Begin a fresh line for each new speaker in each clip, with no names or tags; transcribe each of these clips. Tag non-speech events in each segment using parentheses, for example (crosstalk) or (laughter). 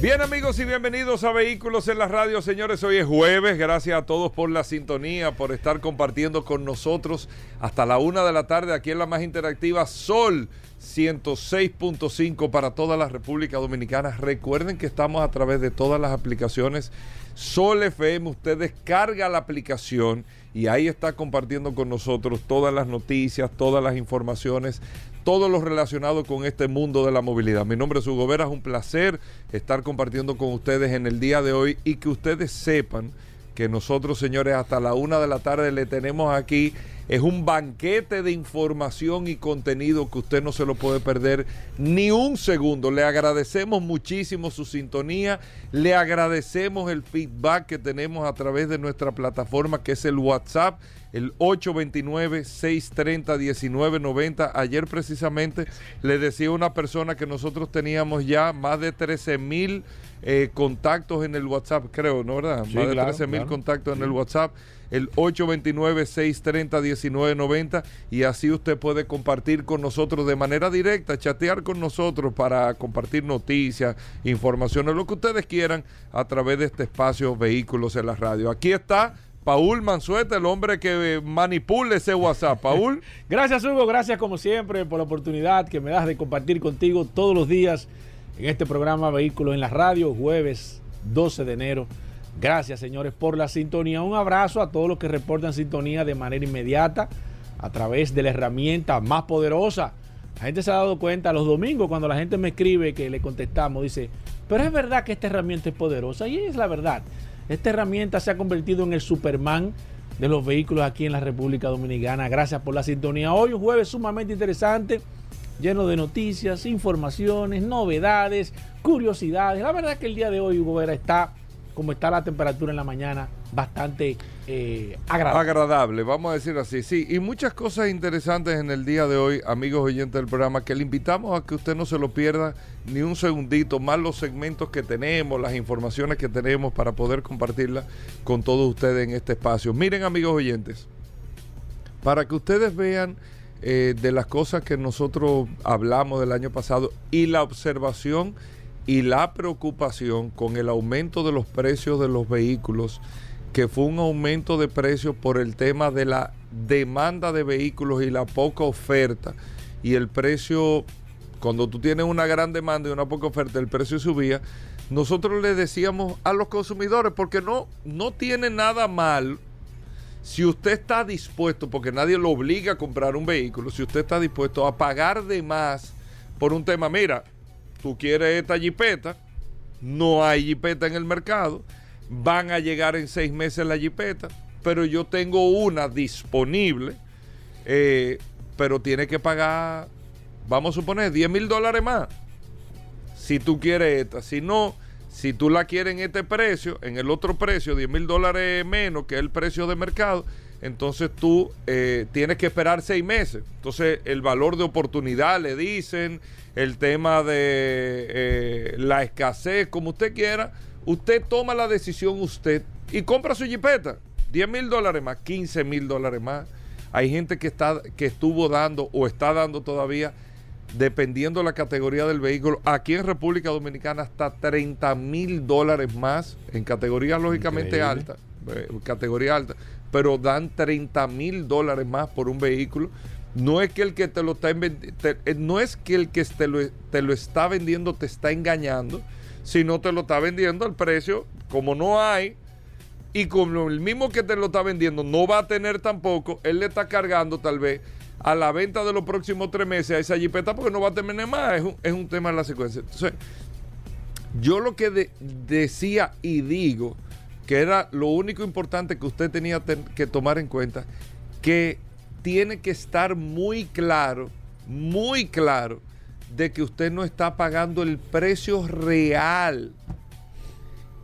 Bien amigos y bienvenidos a Vehículos en la Radio, señores. Hoy es jueves. Gracias a todos por la sintonía, por estar compartiendo con nosotros hasta la una de la tarde aquí en la más interactiva Sol 106.5 para toda la República Dominicana. Recuerden que estamos a través de todas las aplicaciones Sol FM. Usted descarga la aplicación y ahí está compartiendo con nosotros todas las noticias, todas las informaciones todo lo relacionado con este mundo de la movilidad. Mi nombre es Hugo es un placer estar compartiendo con ustedes en el día de hoy y que ustedes sepan que nosotros, señores, hasta la una de la tarde le tenemos aquí. Es un banquete de información y contenido que usted no se lo puede perder ni un segundo. Le agradecemos muchísimo su sintonía, le agradecemos el feedback que tenemos a través de nuestra plataforma que es el WhatsApp el 829-630-1990. Ayer precisamente le decía a una persona que nosotros teníamos ya más de 13 mil eh, contactos en el WhatsApp, creo, ¿no verdad? más de 13 mil contactos en el WhatsApp. El 829-630-1990 y así usted puede compartir con nosotros de manera directa, chatear con nosotros para compartir noticias, informaciones, lo que ustedes quieran a través de este espacio Vehículos en la Radio. Aquí está Paul Mansueta, el hombre que manipula ese WhatsApp. Paul. (laughs)
gracias, Hugo. Gracias, como siempre, por la oportunidad que me das de compartir contigo todos los días en este programa Vehículos en la Radio, jueves 12 de enero. Gracias, señores, por la sintonía. Un abrazo a todos los que reportan sintonía de manera inmediata a través de la herramienta más poderosa. La gente se ha dado cuenta los domingos cuando la gente me escribe que le contestamos, dice, pero es verdad que esta herramienta es poderosa y es la verdad. Esta herramienta se ha convertido en el Superman de los vehículos aquí en la República Dominicana. Gracias por la sintonía. Hoy un jueves sumamente interesante, lleno de noticias, informaciones, novedades, curiosidades. La verdad que el día de hoy, Hugo Vera, está como está la temperatura en la mañana, bastante eh, agradable.
Agradable, vamos a decir así. Sí, y muchas cosas interesantes en el día de hoy, amigos oyentes del programa, que le invitamos a que usted no se lo pierda ni un segundito, más los segmentos que tenemos, las informaciones que tenemos para poder compartirlas con todos ustedes en este espacio. Miren, amigos oyentes, para que ustedes vean eh, de las cosas que nosotros hablamos del año pasado y la observación y la preocupación con el aumento de los precios de los vehículos, que fue un aumento de precios por el tema de la demanda de vehículos y la poca oferta. Y el precio, cuando tú tienes una gran demanda y una poca oferta, el precio subía. Nosotros le decíamos a los consumidores, porque no, no tiene nada mal si usted está dispuesto, porque nadie lo obliga a comprar un vehículo, si usted está dispuesto a pagar de más por un tema, mira, tú quieres esta jipeta, no hay jipeta en el mercado, van a llegar en seis meses la jipeta, pero yo tengo una disponible, eh, pero tiene que pagar, vamos a suponer, 10 mil dólares más. Si tú quieres esta, si no, si tú la quieres en este precio, en el otro precio, 10 mil dólares menos que el precio de mercado, entonces tú eh, tienes que esperar seis meses. Entonces el valor de oportunidad le dicen, el tema de eh, la escasez, como usted quiera, usted toma la decisión usted y compra su jipeta. 10 mil dólares más, 15 mil dólares más. Hay gente que, está, que estuvo dando o está dando todavía, dependiendo de la categoría del vehículo, aquí en República Dominicana hasta 30 mil dólares más, en categorías lógicamente altas, eh, categoría alta pero dan 30 mil dólares más por un vehículo. No es que el que te lo está eh, no es que el que te lo, te lo está vendiendo te está engañando, sino te lo está vendiendo al precio como no hay y como el mismo que te lo está vendiendo no va a tener tampoco, él le está cargando tal vez a la venta de los próximos tres meses a esa jipeta porque no va a tener más. Es un, es un tema de la secuencia. Entonces, yo lo que decía y digo que era lo único importante que usted tenía que tomar en cuenta, que tiene que estar muy claro, muy claro, de que usted no está pagando el precio real.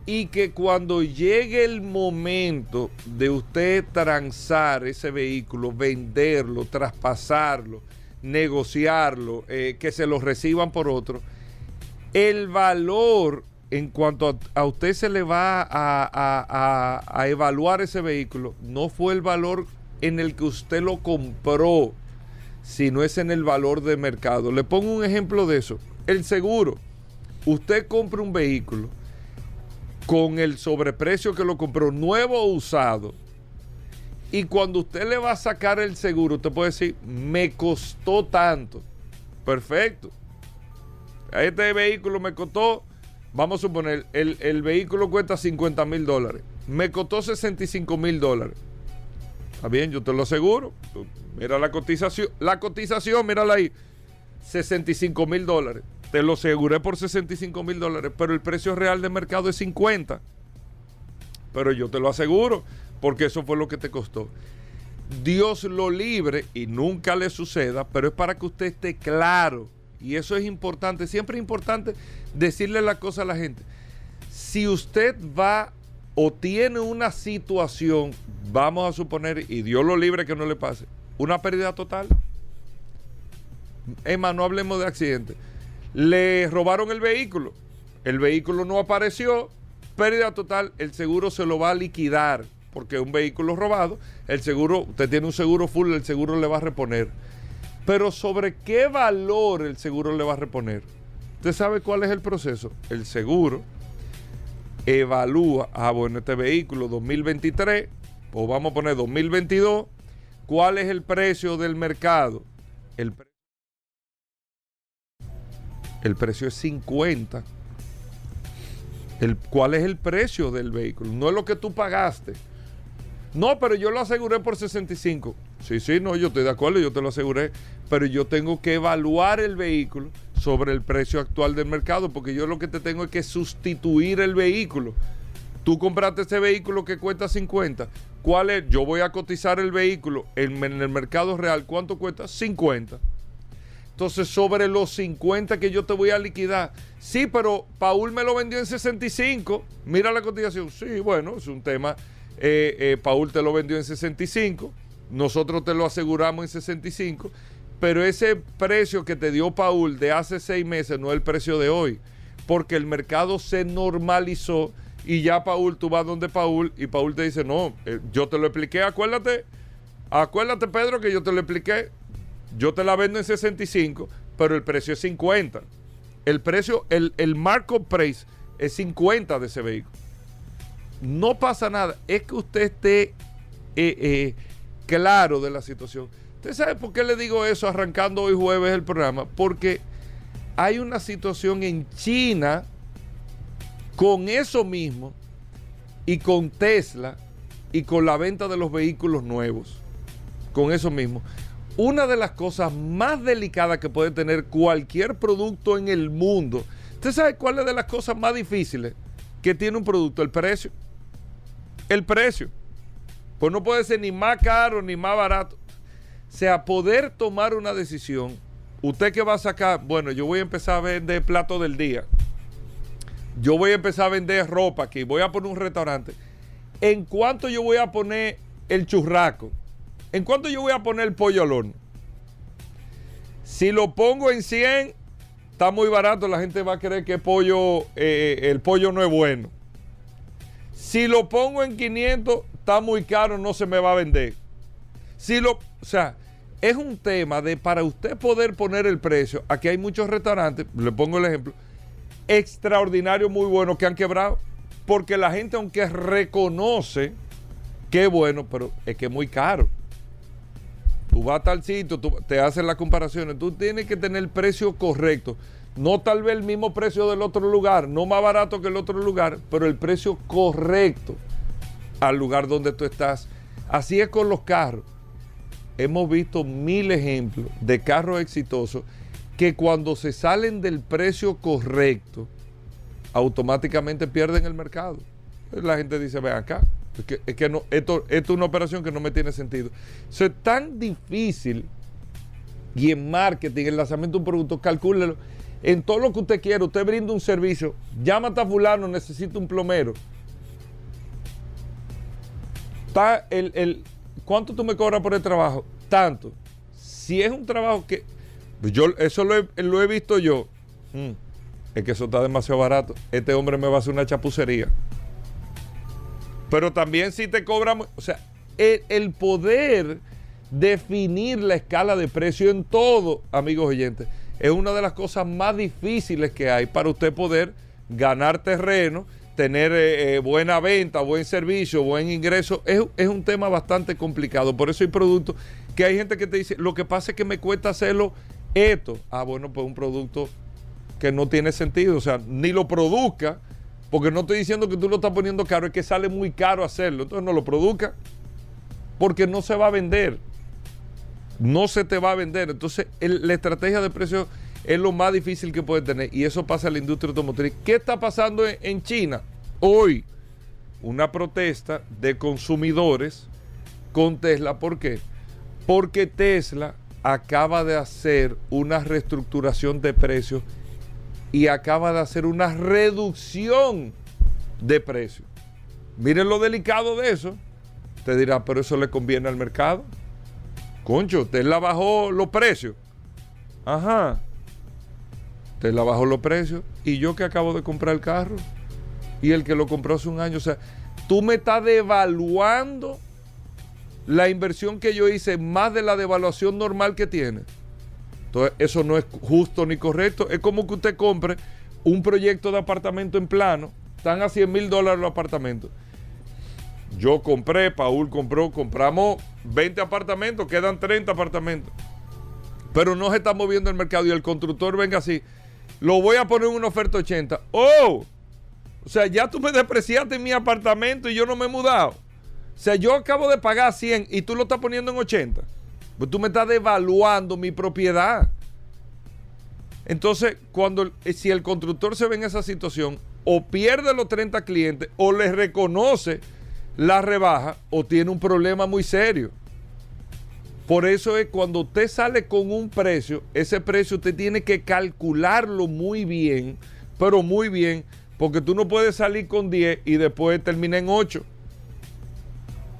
Y que cuando llegue el momento de usted transar ese vehículo, venderlo, traspasarlo, negociarlo, eh, que se lo reciban por otro, el valor en cuanto a, usted se le va a, a, evaluar ese vehículo, no fue el valor en el que usted lo compró, sino es en el valor de mercado. Le pongo un ejemplo de eso. El seguro. Usted compra un vehículo con el sobreprecio que lo compró, nuevo o usado. Y cuando usted le va a sacar el seguro, usted puede decir, me costó tanto. Perfecto. Este vehículo me costó, vamos a suponer, el, el vehículo cuesta 50 mil dólares. Me costó 65 mil dólares. Está bien, yo te lo aseguro. Mira la cotización. La cotización, mírala ahí. 65 mil dólares. Te lo aseguré por 65 mil dólares, pero el precio real de mercado es 50. Pero yo te lo aseguro, porque eso fue lo que te costó. Dios lo libre y nunca le suceda, pero es para que usted esté claro. Y eso es importante. Siempre es importante decirle la cosa a la gente. Si usted va o tiene una situación, vamos a suponer, y Dios lo libre que no le pase, una pérdida total. Emma, no hablemos de accidente. Le robaron el vehículo. El vehículo no apareció. Pérdida total. El seguro se lo va a liquidar. Porque un vehículo robado, el seguro, usted tiene un seguro full, el seguro le va a reponer. Pero sobre qué valor el seguro le va a reponer. ¿Usted sabe cuál es el proceso? El seguro evalúa, ah, bueno, este vehículo 2023, o vamos a poner 2022, ¿cuál es el precio del mercado? El el precio es 50. El, ¿Cuál es el precio del vehículo? No es lo que tú pagaste. No, pero yo lo aseguré por 65. Sí, sí, no, yo estoy de acuerdo, yo te lo aseguré. Pero yo tengo que evaluar el vehículo sobre el precio actual del mercado, porque yo lo que te tengo es que sustituir el vehículo. Tú compraste ese vehículo que cuesta 50. ¿Cuál es? Yo voy a cotizar el vehículo en, el mercado real. ¿Cuánto cuesta? 50. Entonces, sobre los 50 que yo te voy a liquidar. Sí, pero Paul me lo vendió en 65. Mira la cotización. Sí, bueno, es un tema. Eh, eh, Paul te lo vendió en 65. Nosotros te lo aseguramos en 65. Pero ese precio que te dio Paul de hace seis meses no es el precio de hoy. Porque el mercado se normalizó y ya Paul, tú vas donde Paul y Paul te dice, no, eh, yo te lo expliqué, acuérdate, acuérdate Pedro que yo te lo expliqué, yo te la vendo en 65, pero el precio es 50. El precio, el, el markup price es 50 de ese vehículo. No pasa nada. Es que usted esté eh, eh, claro de la situación. ¿Usted sabe por qué le digo eso arrancando hoy jueves el programa? Porque hay una situación en China con eso mismo y con Tesla y con la venta de los vehículos nuevos. Con eso mismo una de las cosas más delicadas que puede tener cualquier producto en el mundo. ¿Usted sabe cuál es de las cosas más difíciles que tiene un producto? El precio. El precio. Pues no puede ser ni más caro ni más barato. Sea, poder tomar una decisión. Usted que va a sacar, bueno, yo voy a empezar a vender plato del día. Yo voy a empezar a vender ropa aquí. Voy a poner un restaurante. ¿En cuánto yo voy a poner el churraco? ¿En cuánto yo voy a poner el pollo al horno? Si lo pongo en 100, está muy barato, la gente va a creer que pollo, eh, el pollo no es bueno. Si lo pongo en 500, está muy caro, no se me va a vender. Si lo, o sea, es un tema de para usted poder poner el precio. Aquí hay muchos restaurantes, le pongo el ejemplo, extraordinarios, muy buenos que han quebrado. Porque la gente, aunque reconoce que es bueno, pero es que es muy caro tú vas a tal sitio, tú, te hacen las comparaciones, tú tienes que tener el precio correcto. No tal vez el mismo precio del otro lugar, no más barato que el otro lugar, pero el precio correcto al lugar donde tú estás. Así es con los carros. Hemos visto mil ejemplos de carros exitosos que cuando se salen del precio correcto, automáticamente pierden el mercado. La gente dice, ven acá, es que, no, esto, es una operación que no me tiene sentido. es tan difícil y en marketing, el lanzamiento de un producto, calcúlelo. en todo lo que usted quiera, usted brinda un servicio, llama a fulano, necesita un plomero. Está el, el, ¿Cuánto tú me cobras por el trabajo? Tanto. Si es un trabajo que... Yo, eso lo he, visto yo. Mm, es que eso está demasiado barato. Este hombre me va a hacer una chapucería. Pero también si te cobran... O sea, el, el poder definir la escala de precio en todo, amigos oyentes, es una de las cosas más difíciles que hay para usted poder ganar terreno, tener eh, eh, buena venta, buen servicio, buen ingreso. Es, es, un tema bastante complicado. Por eso hay productos que hay gente que te dice, lo que pasa es que me cuesta hacerlo esto. Ah, bueno, pues un producto que no tiene sentido. O sea, ni lo produzca, porque no estoy diciendo que tú lo estás poniendo caro, es que sale muy caro hacerlo. Entonces no lo produzca, porque no se va a vender no se te va a vender. Entonces, la estrategia de precio es lo más difícil que puede tener. Y eso pasa en la industria automotriz. ¿Qué está pasando en, China? Hoy, una protesta de consumidores con Tesla. ¿Por qué? Porque Tesla acaba de hacer una reestructuración de precios y acaba de hacer una reducción de precios. Miren lo delicado de eso. Te dirá, pero eso le conviene al mercado. Concho, Tesla bajó los precios. Ajá. Tesla bajó los precios. Y yo que acabo de comprar el carro. Y el que lo compró hace un año. O sea, tú me estás devaluando la inversión que yo hice más de la devaluación normal que tiene. Entonces, eso no es justo ni correcto. Es como que usted compre un proyecto de apartamento en plano. Están a 100 mil dólares los apartamentos yo compré, Paul compró, compramos 20 apartamentos, quedan 30 apartamentos. Pero no se está moviendo el mercado y el constructor venga así. Lo voy a poner en una oferta 80. ¡Oh! O sea, ya tú me despreciaste mi apartamento y yo no me he mudado. O sea, yo acabo de pagar 100 y tú lo estás poniendo en 80. Pues tú me estás devaluando mi propiedad. Entonces, cuando si el constructor se ve en esa situación, o pierde los 30 clientes o les reconoce la rebaja o tiene un problema muy serio. Por eso es cuando usted sale con un precio, ese precio usted tiene que calcularlo muy bien, pero muy bien, porque tú no puedes salir con 10 y después terminar en 8.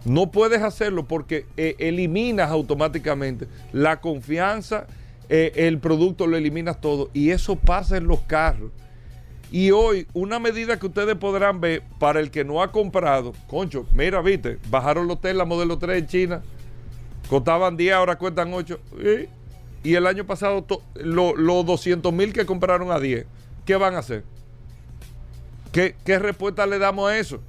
No puedes hacerlo porque eh, eliminas automáticamente la confianza, eh, el producto lo eliminas todo. Y eso pasa en los carros. Y hoy, una medida que ustedes podrán ver para el que no ha comprado, concho, mira, viste, bajaron los Tesla modelo 3 en China, costaban 10, ahora cuestan 8. Y el año pasado, los 200 mil que compraron a 10, ¿qué van a hacer? ¿Qué, ¿Qué respuesta le damos a eso?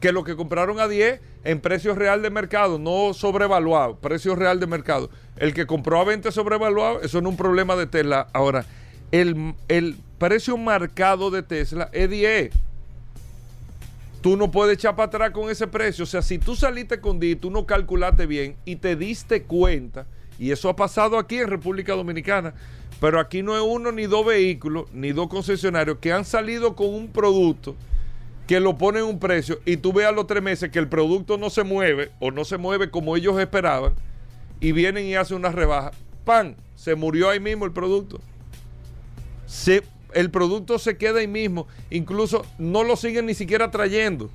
Que lo que compraron a 10 en precio real de mercado, no sobrevaluado, precio real de mercado. El que compró a 20 sobrevaluado, eso no es un problema de Tesla. Ahora, el, el precio marcado de Tesla es 10. Tú no puedes echar para atrás con ese precio. O sea, si tú saliste con 10, tú no calculaste bien y te diste cuenta, y eso ha pasado aquí en República Dominicana, pero aquí no es uno ni dos vehículos, ni dos concesionarios que han salido con un producto que lo ponen un precio y tú veas los tres meses que el producto no se mueve o no se mueve como ellos esperaban y vienen y hacen una rebaja. ¡Pam! Se murió ahí mismo el producto. Se, el producto se queda ahí mismo. Incluso no lo siguen ni siquiera trayendo.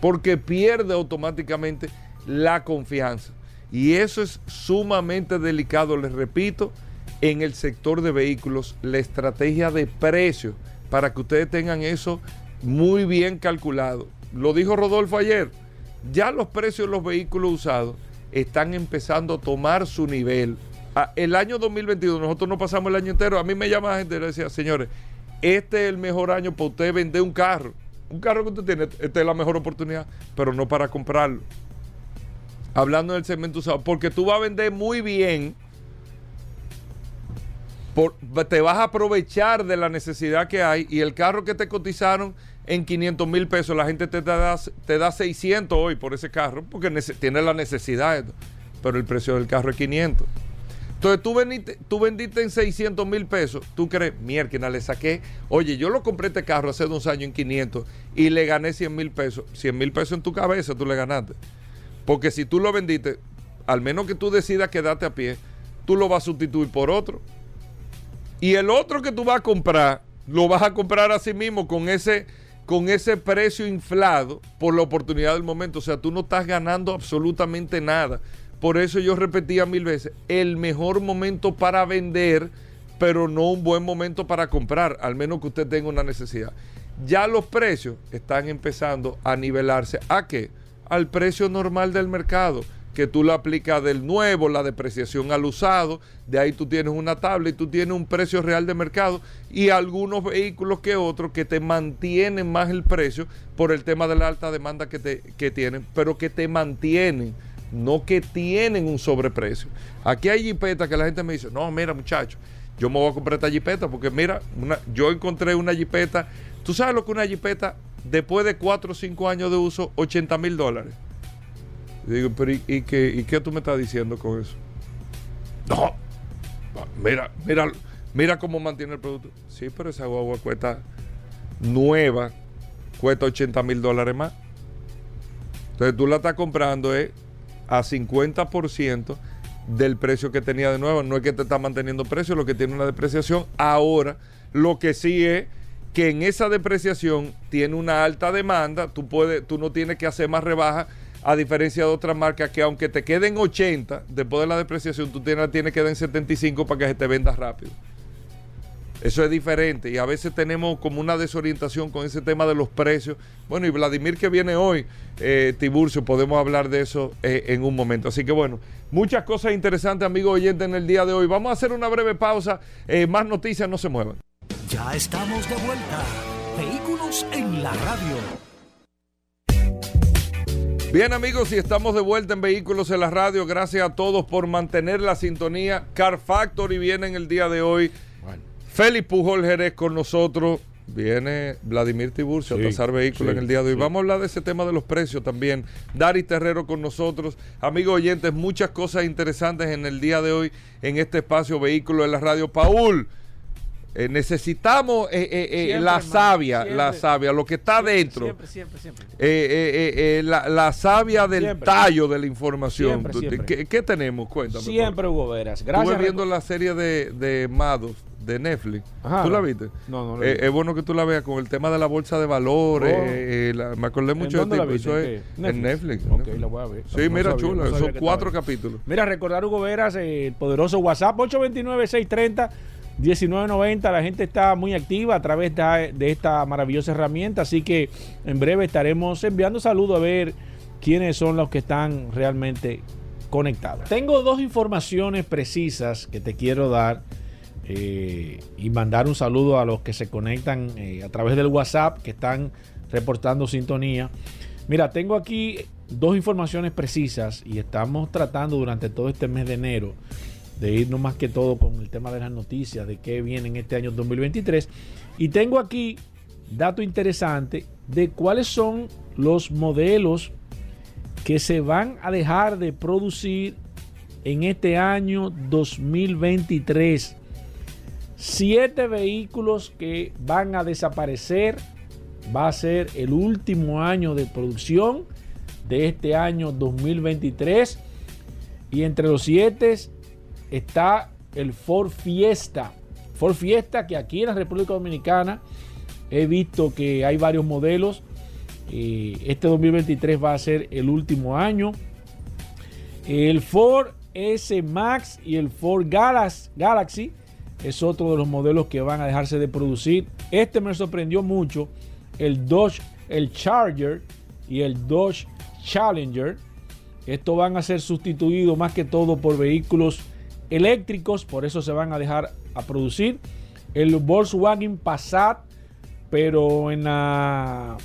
Porque pierde automáticamente la confianza. Y eso es sumamente delicado, les repito, en el sector de vehículos, la estrategia de precio, para que ustedes tengan eso muy bien calculado. Lo dijo Rodolfo ayer, ya los precios de los vehículos usados están empezando a tomar su nivel el año 2022, nosotros no pasamos el año entero. A mí me llama la gente y le decía, señores, este es el mejor año para usted vender un carro. Un carro que usted tiene, esta es la mejor oportunidad, pero no para comprarlo. Hablando del segmento usado, porque tú vas a vender muy bien. te vas a aprovechar de la necesidad que hay y el carro que te cotizaron en 500 mil pesos, la gente te da, te da 600 hoy por ese carro porque tiene la necesidad, pero el precio del carro es 500. Entonces tú vendiste, tú vendiste en 600 mil pesos. Tú crees, mierda, le saqué. Oye, yo lo compré este carro hace dos años en 500 y le gané 100 mil pesos. 100 mil pesos en tu cabeza tú le ganaste. Porque si tú lo vendiste, al menos que tú decidas quedarte a pie, tú lo vas a sustituir por otro. Y el otro que tú vas a comprar, lo vas a comprar así mismo con ese, con ese precio inflado por la oportunidad del momento. O sea, tú no estás ganando absolutamente nada. Por eso yo repetía mil veces, el mejor momento para vender, pero no un buen momento para comprar, al menos que usted tenga una necesidad. Ya los precios están empezando a nivelarse. ¿A qué? Al precio normal del mercado que tú le aplicas del nuevo, la depreciación al usado, de ahí tú tienes una tabla y tú tienes un precio real de mercado y algunos vehículos que otros que te mantienen más el precio por el tema de la alta demanda que, te, que tienen, pero que te mantienen, no que tienen un sobreprecio. Aquí hay jipetas que la gente me dice, no, mira muchacho, yo me voy a comprar esta jipeta porque mira, yo encontré una jipeta, tú sabes lo que una jipeta después de 4 o 5 años de uso, 80 mil dólares digo, pero ¿y, qué, qué tú me estás diciendo con eso? No, mira, mira, mira cómo mantiene el producto. Sí, pero esa guagua cuesta nueva, cuesta 80 mil dólares más. Entonces tú la estás comprando eh, a 50% del precio que tenía de nuevo. No es que te está manteniendo precio, lo que tiene una depreciación. Ahora, lo que sí es que en esa depreciación tiene una alta demanda, tú, puedes, tú no tienes que hacer más rebajas a diferencia de otras marcas que aunque te queden 80 después de la depreciación, tú tienes, tienes que dar en 75 para que se te venda rápido. Eso es diferente y a veces tenemos como una desorientación con ese tema de los precios. Bueno, y Vladimir que viene hoy, eh, Tiburcio, podemos hablar de eso eh, en un momento. Así que bueno, muchas cosas interesantes, amigos oyentes, en el día de hoy. Vamos a hacer una breve pausa. Eh, más noticias, no se muevan.
Ya estamos de vuelta. Vehículos en la radio.
Bien amigos, y estamos de vuelta en Vehículos en la Radio. Gracias a todos por mantener la sintonía. Car Factory viene en el día de hoy. Félix Pujol Jerez con nosotros. Viene Vladimir Tiburcio a pasar vehículos en el día de hoy. Vamos a hablar de ese tema de los precios también. Dari Terrero con nosotros. Amigos oyentes, muchas cosas interesantes en el día de hoy en este espacio Vehículos en la Radio. Paul, eh, necesitamos eh, eh, la savia, la savia, lo que está dentro. Siempre, siempre, siempre. La, la, savia del tallo de la información. ¿Qué, tenemos? Cuéntame.
Siempre, Hugo Veras.
Gracias. Estuve viendo la serie de, de Mados de Netflix. ¿Tú la viste? No, no la Es bueno que tú la veas con el tema de la bolsa de valores. Oh. me acordé mucho de ti. Eso es en Netflix. la voy a ver. Sí, mira, chula. son cuatro capítulos.
Mira, recordar, Hugo Veras, el poderoso WhatsApp 829-630. 19.90, la gente está muy activa a través de, esta maravillosa herramienta, así que en breve estaremos enviando saludos a ver quiénes son los que están realmente conectados. Tengo dos informaciones precisas que te quiero dar eh, y mandar un saludo a los que se conectan eh, a través del WhatsApp, que están reportando sintonía. Mira, tengo aquí dos informaciones precisas y estamos tratando durante todo este mes de enero de irnos más que todo con el tema de las noticias, de qué viene en este año 2023. Y tengo aquí dato interesante de cuáles son los modelos que se van a dejar de producir en este año 2023. Siete vehículos que van a desaparecer. Va a ser el último año de producción de este año 2023. Y entre los siete está el Ford Fiesta. Ford Fiesta que aquí en la República Dominicana he visto que hay varios modelos. Eh, este 2023 va a ser el último año. El Ford S Max y el Ford Galaxy es otro de los modelos que van a dejarse de producir. Este me sorprendió mucho. El Dodge, el Charger y el Dodge Challenger. Estos van a ser sustituidos más que todo por vehículos eléctricos, por eso se van a dejar a producir. El Volkswagen Passat, pero en la,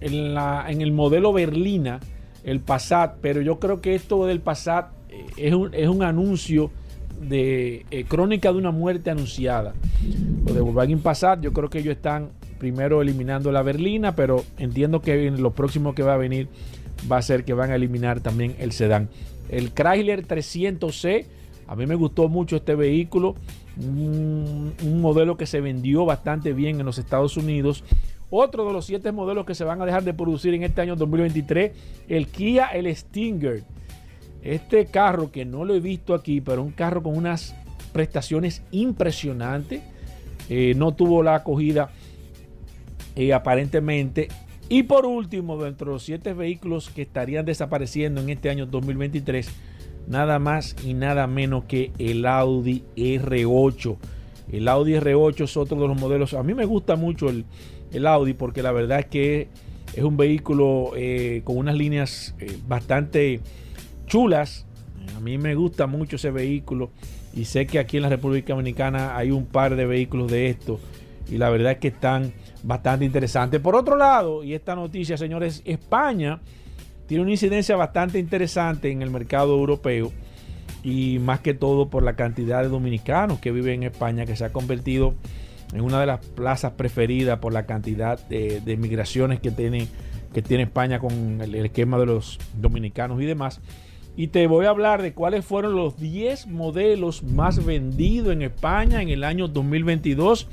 en, la, en el modelo berlina, el Passat, pero yo creo que esto del Passat eh, es un, es un anuncio de eh, crónica de una muerte anunciada. Lo de Volkswagen Passat, yo creo que ellos están primero eliminando la berlina, pero entiendo que en lo próximo que va a venir va a ser que van a eliminar también el sedán. El Chrysler 300C a mí me gustó mucho este vehículo, un, modelo que se vendió bastante bien en los Estados Unidos. Otro de los siete modelos que se van a dejar de producir en este año 2023, el Kia el Stinger. Este carro que no lo he visto aquí, pero un carro con unas prestaciones impresionantes. Eh, no tuvo la acogida eh, aparentemente. Y por último, dentro de los siete vehículos que estarían desapareciendo en este año 2023, nada más y nada menos que el Audi R8. El Audi R8 es otro de los modelos. A mí me gusta mucho el, el Audi porque la verdad es que es un vehículo eh, con unas líneas bastante chulas. A mí me gusta mucho ese vehículo y sé que aquí en la República Dominicana hay un par de vehículos de estos y la verdad es que están bastante interesantes. Por otro lado, y esta noticia, señores, España tiene una incidencia bastante interesante en el mercado europeo y más que todo por la cantidad de dominicanos que viven en España que se ha convertido en una de las plazas preferidas por la cantidad de, migraciones que tiene, que tiene España con el, esquema de los dominicanos y demás. Y te voy a hablar de cuáles fueron los 10 modelos más vendidos en España en el año 2022.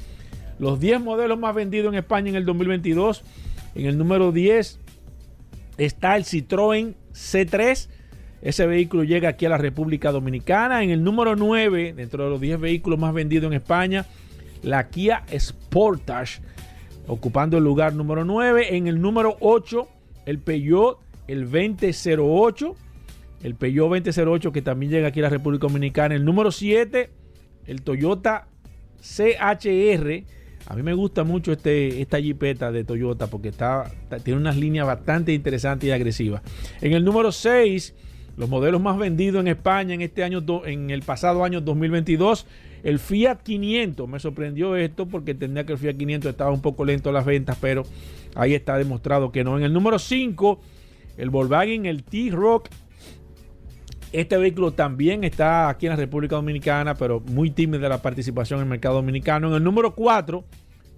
Los 10 modelos más vendidos en España en el 2022. En el número 10 está el Citroën C3. Ese vehículo llega aquí a la República Dominicana. En el número 9, dentro de los 10 vehículos más vendidos en España, la Kia Sportage, ocupando el lugar número 9. En el número 8, el Peugeot, el 2008. El Peugeot 2008 que también llega aquí a la República Dominicana. El número 7, el Toyota CHR. A mí me gusta mucho este, esta jipeta de Toyota porque está, tiene unas líneas bastante interesantes y agresivas. En el número 6, los modelos más vendidos en España en este año, en el pasado año 2022, el Fiat 500, me sorprendió esto porque entendía que el Fiat 500 estaba un poco lento en las ventas, pero ahí está demostrado que no. En el número 5, el Volkswagen, el T-Rock. Este vehículo también está aquí en la República Dominicana, pero muy tímida la participación en el mercado dominicano. En el número 4,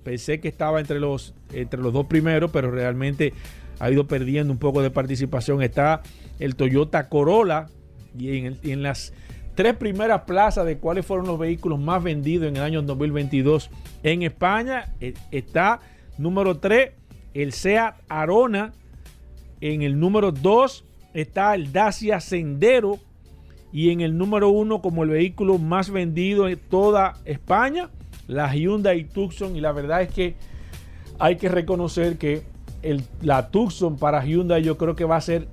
pensé que estaba entre los, entre los dos primeros, pero realmente ha ido perdiendo un poco de participación. Está el Toyota Corolla y en, las tres primeras plazas de cuáles fueron los vehículos más vendidos en el año 2022 en España. Eh, está número 3 el Seat Arona. En el número 2 está el Dacia Sendero. Y en el número 1 como el vehículo más vendido en toda España, la Hyundai Tucson. Y la verdad es que hay que reconocer que el, la Tucson para Hyundai yo creo que va a ser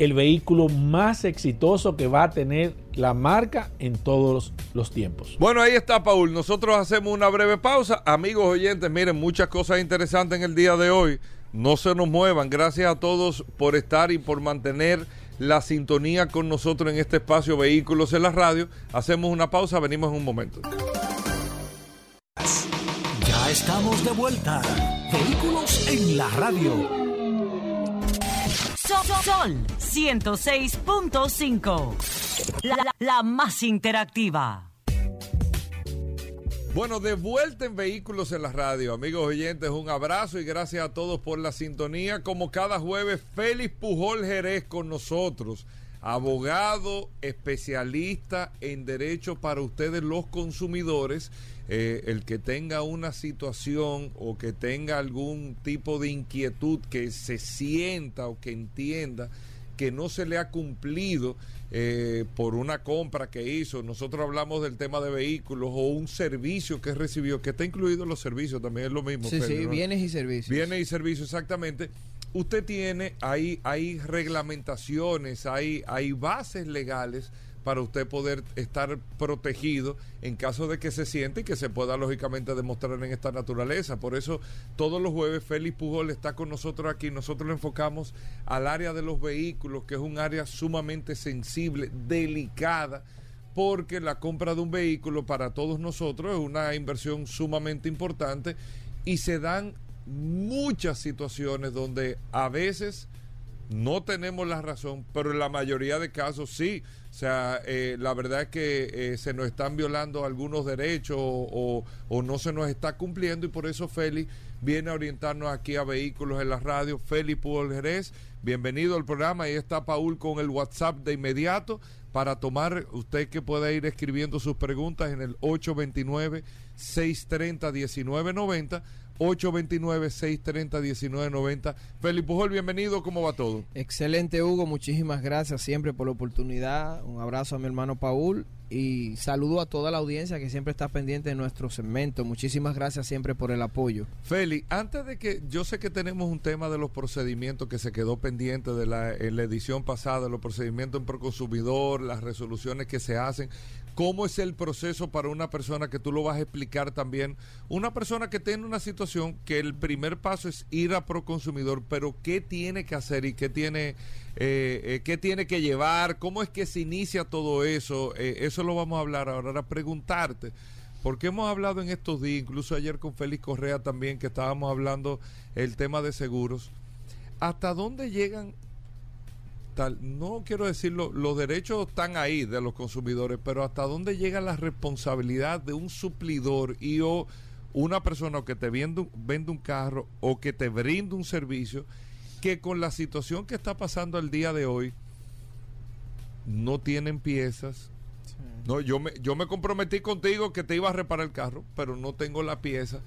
el vehículo más exitoso que va a tener la marca en todos los, tiempos.
Bueno, ahí está, Paul. Nosotros hacemos una breve pausa. Amigos oyentes, miren, muchas cosas interesantes en el día de hoy. No se nos muevan. Gracias a todos por estar y por mantener la sintonía con nosotros en este espacio Vehículos en la Radio. Hacemos una pausa, venimos en un momento.
Ya estamos de vuelta. Vehículos en la Radio.
Sol 106.5. La, más interactiva.
Bueno, de vuelta en Vehículos en la Radio. Amigos oyentes, un abrazo y gracias a todos por la sintonía. Como cada jueves, Félix Pujol Jerez con nosotros. Abogado especialista en derecho para ustedes los consumidores eh, el que tenga una situación o que tenga algún tipo de inquietud que se sienta o que entienda que no se le ha cumplido eh, por una compra que hizo. Nosotros hablamos del tema de vehículos o un servicio que recibió, que está incluido en los servicios, también es lo mismo.
Sí, sí, bienes y servicios.
Bienes y servicios, exactamente. Usted tiene, hay, hay reglamentaciones, hay, hay bases legales para usted poder estar protegido en caso de que se siente y que se pueda lógicamente demostrar en esta naturaleza. Por eso todos los jueves Félix Pujol está con nosotros aquí. Nosotros lo enfocamos al área de los vehículos, que es un área sumamente sensible, delicada porque la compra de un vehículo para todos nosotros es una inversión sumamente importante y se dan muchas situaciones donde a veces no tenemos la razón, pero en la mayoría de casos sí. O sea, eh, la verdad es que eh, se nos están violando algunos derechos o, no se nos está cumpliendo y por eso Félix viene a orientarnos aquí a Vehículos en la Radio. Félix Pujol Jerez, bienvenido al programa. Ahí está Paul con el WhatsApp de inmediato para tomar, usted que pueda ir escribiendo sus preguntas en el 829-630-1990 829-630-1990. Felipe Pujol, bienvenido, ¿cómo va todo?
Excelente, Hugo, muchísimas gracias siempre por la oportunidad. Un abrazo a mi hermano Paul y saludo a toda la audiencia que siempre está pendiente de nuestro segmento. Muchísimas gracias siempre por el apoyo.
Feli, antes de que yo sé que tenemos un tema de los procedimientos que se quedó pendiente de la, en la edición pasada, los procedimientos en proconsumidor, las resoluciones que se hacen, cómo es el proceso para una persona que tú lo vas a explicar también, una persona que tiene una situación que el primer paso es ir a proconsumidor, pero qué tiene que hacer y qué tiene eh, eh, qué tiene que llevar, cómo es que se inicia todo eso, eh, eso lo vamos a hablar ahora, ahora preguntarte, porque hemos hablado en estos días, incluso ayer con Félix Correa también, que estábamos hablando el tema de seguros, ¿hasta dónde llegan? Tal, no quiero decirlo, los derechos están ahí de los consumidores, pero hasta dónde llega la responsabilidad de un suplidor y o una persona que te vende, vende un carro o que te brinda un servicio que con la situación que está pasando el día de hoy no tienen piezas. No, yo me, yo me comprometí contigo que te iba a reparar el carro, pero no tengo la pieza.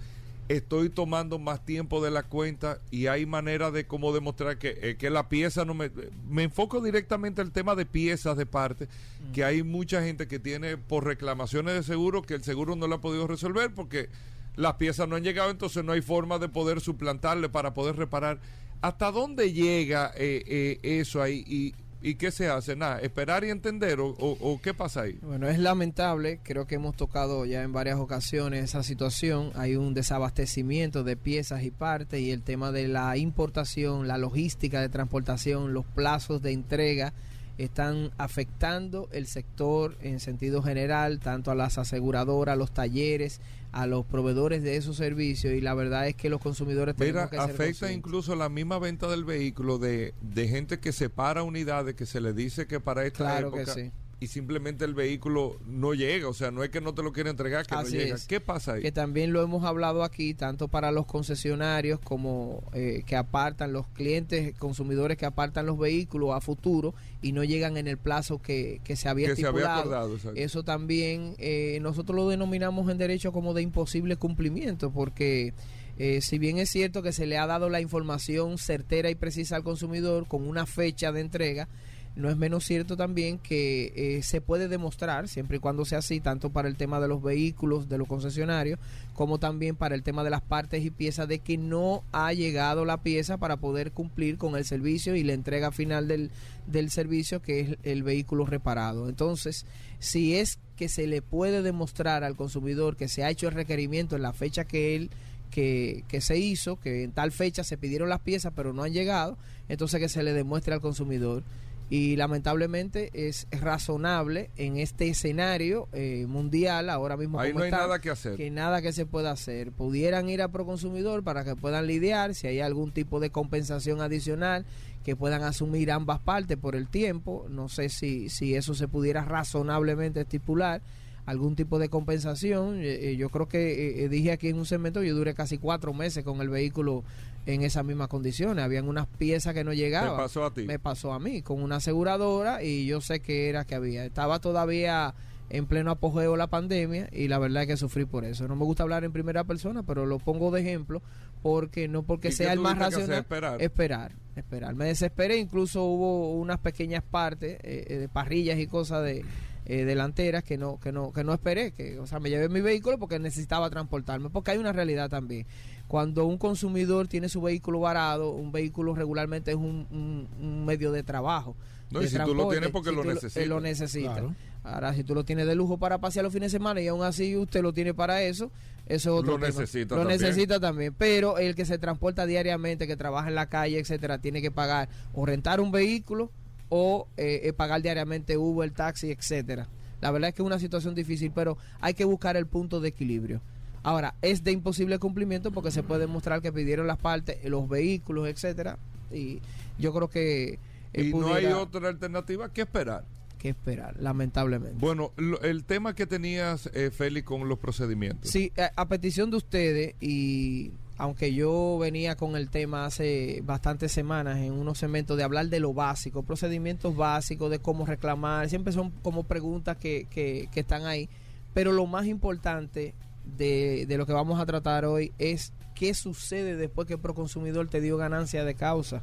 Estoy tomando más tiempo de la cuenta y hay manera de cómo demostrar que, eh, que la pieza no me... Me enfoco directamente al tema de piezas de parte, que hay mucha gente que tiene por reclamaciones de seguro que el seguro no lo ha podido resolver porque las piezas no han llegado, entonces no hay forma de poder suplantarle para poder reparar. ¿Hasta dónde llega eh, eh, eso ahí? Y, ¿Y qué se hace? Nada, esperar y entender o, qué pasa ahí.
Bueno, es lamentable, creo que hemos tocado ya en varias ocasiones esa situación, hay un desabastecimiento de piezas y partes y el tema de la importación, la logística de transportación, los plazos de entrega están afectando el sector en sentido general, tanto a las aseguradoras, a los talleres, a los proveedores de esos servicios y la verdad es que los consumidores
Mira, que afecta incluso la misma venta del vehículo de, de gente que separa unidades que se le dice que para esta
claro
época
que sí
y simplemente el vehículo no llega, o sea, no es que no te lo quiera entregar, que
Así
no llega.
es.
¿Qué pasa ahí?
Que también lo hemos hablado aquí, tanto para los concesionarios como eh, que apartan los clientes, consumidores que apartan los vehículos a futuro y no llegan en el plazo que, que se había
que se había
estipulado.
acordado.
Eso también eh, nosotros lo denominamos en derecho como de imposible cumplimiento, porque eh, si bien es cierto que se le ha dado la información certera y precisa al consumidor con una fecha de entrega, no es menos cierto también que eh, se puede demostrar, siempre y cuando sea así, tanto para el tema de los vehículos, de los concesionarios, como también para el tema de las partes y piezas, de que no ha llegado la pieza para poder cumplir con el servicio y la entrega final del, del servicio, que es el vehículo reparado. Entonces, si es que se le puede demostrar al consumidor que se ha hecho el requerimiento en la fecha que él que, que, se hizo, que en tal fecha se pidieron las piezas pero no han llegado, entonces que se le demuestre al consumidor y lamentablemente es razonable en este escenario eh, mundial ahora mismo
Ahí
como
no hay
está,
nada que hacer.
que nada que se pueda hacer. Pudieran ir a Proconsumidor para que puedan lidiar si hay algún tipo de compensación adicional que puedan asumir ambas partes por el tiempo. No sé si, si eso se pudiera razonablemente estipular algún tipo de compensación. Eh, yo creo que eh, dije aquí en un segmento, yo duré casi cuatro meses con el vehículo en esas mismas condiciones. Habían unas piezas que no llegaban.
¿Te pasó a ti?
Me pasó a mí, con una aseguradora y yo sé que era que había. Estaba todavía en pleno apogeo la pandemia y la verdad es que sufrí por eso. No me gusta hablar en primera persona, pero lo pongo de ejemplo porque no porque sea el más racional.
Esperar?
esperar, esperar. Me desesperé, incluso hubo unas pequeñas partes eh, de parrillas y cosas de eh, delanteras que no que no que no esperé que o sea me llevé mi vehículo porque necesitaba transportarme porque hay una realidad también cuando un consumidor tiene su vehículo varado un vehículo regularmente es un, un, un medio de trabajo
no,
de
y si tú lo tienes porque
si
lo necesitas
lo necesita claro. ahora si tú lo tienes de lujo para pasear los fines de semana y aún así usted lo tiene para eso eso es otro
lo
tema.
necesita
lo
también.
necesita también pero el que se transporta diariamente que trabaja en la calle etcétera tiene que pagar o rentar un vehículo o eh, eh, pagar diariamente Uber, taxi, etcétera. La verdad es que es una situación difícil, pero hay que buscar el punto de equilibrio. Ahora, es de imposible cumplimiento porque se puede demostrar que pidieron las partes, los vehículos, etcétera, y yo creo que
eh, y no hay otra alternativa que esperar.
Que esperar, lamentablemente.
Bueno, lo, el tema que tenías, eh, Félix, con los procedimientos.
Sí, a, a petición de ustedes y aunque yo venía con el tema hace bastantes semanas en unos segmentos de hablar de lo básico, procedimientos básicos, de cómo reclamar, siempre son como preguntas que, que, que están ahí, pero lo más importante de, de, lo que vamos a tratar hoy es qué sucede después que el proconsumidor te dio ganancia de causa.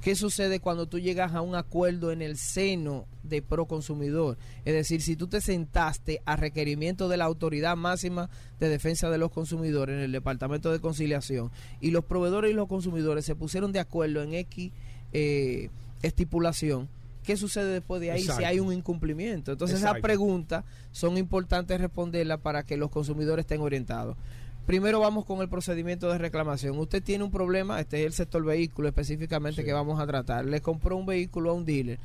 ¿Qué sucede cuando tú llegas a un acuerdo en el seno de Proconsumidor? Es decir, si tú te sentaste a requerimiento de la Autoridad Máxima de Defensa de los Consumidores en el Departamento de Conciliación y los proveedores y los consumidores se pusieron de acuerdo en X eh, estipulación, ¿qué sucede después de ahí
Exacto.
si hay un incumplimiento? Entonces esas preguntas son importantes responderlas para que los consumidores estén orientados. Primero vamos con el procedimiento de reclamación. Usted tiene un problema, este es el sector vehículo específicamente
Sí.
que vamos a tratar. Le compró un vehículo a un dealer.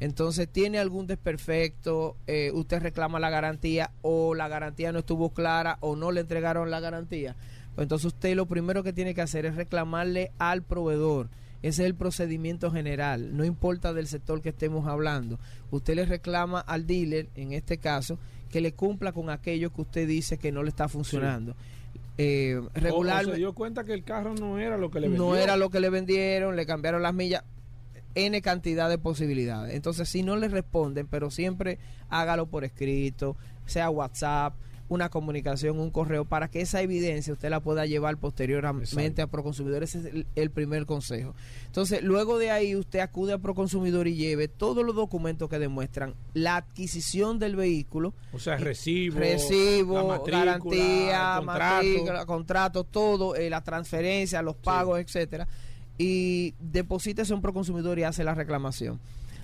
Entonces tiene algún desperfecto, eh, usted reclama la garantía o la garantía no estuvo clara o no le entregaron la garantía. Pues entonces usted lo primero que tiene que hacer es reclamarle al proveedor. Ese es el procedimiento general, no importa del sector que estemos hablando. Usted le reclama al dealer, en este caso, que le cumpla con aquello que usted dice que no le está funcionando. Eh,
O- o se dio cuenta que el carro no era lo que le vendió.
no era lo que le vendieron, le cambiaron las millas, N cantidad de posibilidades. Entonces, si no le responden, pero siempre hágalo por escrito, sea WhatsApp, una comunicación, un correo, para que esa evidencia usted la pueda llevar posteriormente
Exacto.
a Proconsumidor. Ese es el, el primer consejo. Entonces, luego de ahí, usted acude a Proconsumidor y lleve todos los documentos que demuestran la adquisición del vehículo,
O sea, recibo,
recibo,
matrícula,
garantía,
contrato.
matrícula, contrato, todo, eh, la transferencia, los pagos, etcétera, y deposita eso en Proconsumidor y hace la reclamación.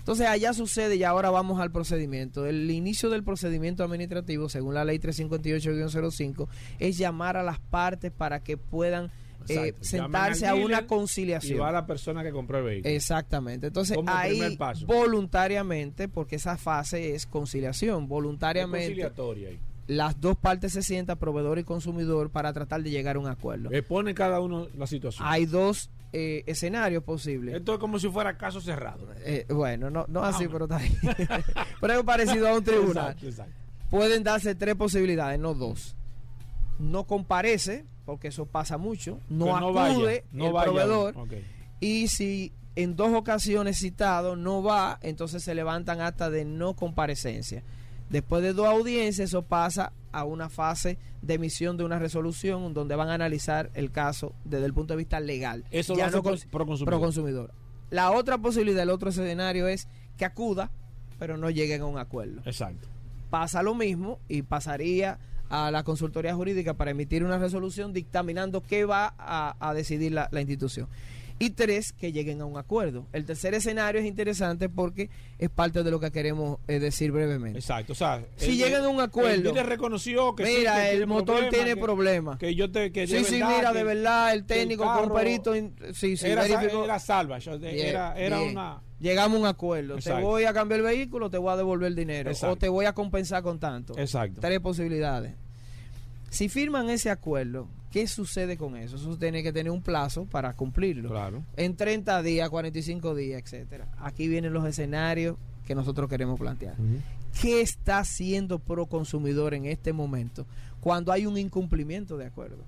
Entonces allá sucede y ahora vamos al procedimiento. El inicio del procedimiento administrativo, según la ley 358-05, es llamar a las partes para que puedan eh, sentarse a una
dealer Y
conciliación.
va la persona que compró el vehículo.
Exactamente. Entonces
Como
ahí
paso.
voluntariamente, porque esa fase es conciliación, voluntariamente
conciliatoria ahí.
las dos partes se sientan, proveedor y consumidor, para tratar de llegar a un acuerdo.
Expone cada uno la situación.
Hay dos eh, escenarios posibles.
Esto es como si fuera caso cerrado.
Eh, bueno, no, no así,
Ah,
pero está bien. (laughs) pero es parecido a un tribunal.
Exacto, exacto.
Pueden darse tres posibilidades, no dos. No comparece, porque eso pasa mucho. No acude
vaya, no
el
vaya.
proveedor. Y si en dos ocasiones citado no va, entonces se levantan actas de no comparecencia. Después de dos audiencias, eso pasa a una fase de emisión de una resolución donde van a analizar el caso desde el punto de vista legal.
Eso
Ya
lo hace
no
pro-
cons-
Proconsumidor.
Proconsumidor. La otra posibilidad, el otro escenario es que acuda, pero no lleguen a un acuerdo
Exacto.
pasa lo mismo y pasaría a la consultoría jurídica para emitir una resolución dictaminando qué va a, a decidir la, la institución. Y tres, que lleguen a un acuerdo. El tercer escenario es interesante porque es parte de lo que queremos eh, decir brevemente.
Exacto. O sea,
Si
el-
llegan a un acuerdo.
El reconoció que sí,
Mira,
que
el motor tiene
que-
problemas.
Que yo te. Que
Sí, sí,
verdad,
mira, de verdad, el
que el
técnico con perito. Sí, sí,
era,
verificó.
era
Bien,
Era, era
bien.
una.
Llegamos a un acuerdo. Te voy a cambiar el vehículo, te voy a devolver el dinero.
Exacto.
O te voy a compensar con tanto.
Exacto.
Tres posibilidades. Si firman ese acuerdo, ¿qué sucede con eso? Eso tiene que tener un plazo para cumplirlo.
Claro.
En 30 días, 45 días, etcétera. Aquí vienen los escenarios que nosotros queremos plantear. ¿Qué está haciendo Proconsumidor en este momento cuando hay un incumplimiento de acuerdo?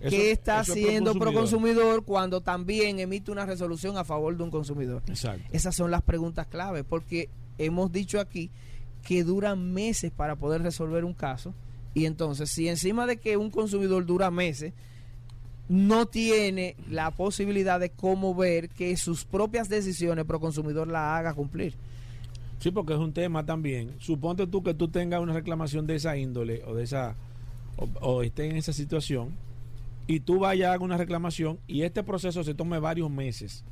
Eso-
¿Qué está haciendo
Proconsumidor.
Proconsumidor cuando también emite una resolución a favor de un consumidor?
Exacto.
Esas son las preguntas clave, porque hemos dicho aquí que duran meses para poder resolver un caso. Y entonces, si encima de que un consumidor dura meses, no tiene la posibilidad de cómo ver que sus propias decisiones pro consumidor la haga cumplir.
Sí, porque es un tema también. Suponte tú que tú tengas una reclamación de esa índole o de esa o, o esté en esa situación y tú vayas a una reclamación y este proceso se tome varios meses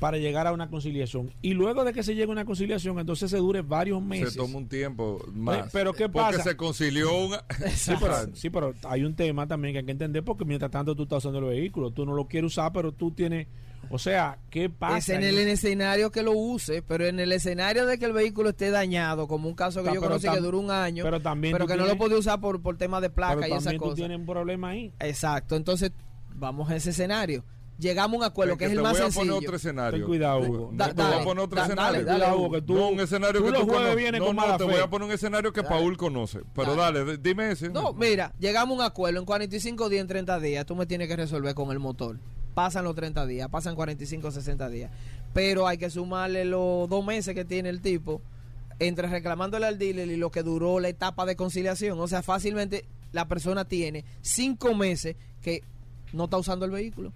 para llegar a una conciliación y luego de que se llegue a una conciliación entonces se dure varios meses.
Se toma un tiempo más.
pero ¿qué
Porque
pasa?
se concilió una... (laughs)
Sí pero, sí, pero hay un tema también que hay que entender porque mientras tanto tú estás usando el vehículo, tú no lo quieres usar, pero tú tienes, o sea, ¿qué pasa?
Es en el escenario que lo use, pero en el escenario de que el vehículo esté dañado, como un caso que
Ta-
yo conocí que duró un año,
pero también
pero que no lo podía usar por, por tema de placa
pero
y esas
también tú
cosas.
tienes un problema ahí.
Exacto, entonces vamos a ese escenario. Llegamos a un acuerdo que, es el
te
más
voy a
sencillo.
poner otro escenario.
Ten cuidado, Hugo.
Da-
No, te voy
dale,
a poner otro
da-
escenario.
dale, dale,
Cuidado,
Hugo.
que tú-
no, un escenario
tú
que tú
jueves
conoces.
vienes
no,
con
no,
mala
te
fe.
voy a poner un escenario que
Dale.
Paul conoce. Pero dale, dime ese.
No, mira, llegamos a un acuerdo en 45 días, en 30 días, tú me tienes que resolver con el motor. Pasan los 30 días, pasan 45, 60 días. Pero hay que sumarle los dos meses que tiene el tipo entre reclamándole al dealer y lo que duró la etapa de conciliación. O sea, fácilmente la persona tiene cinco meses que no está usando el vehículo.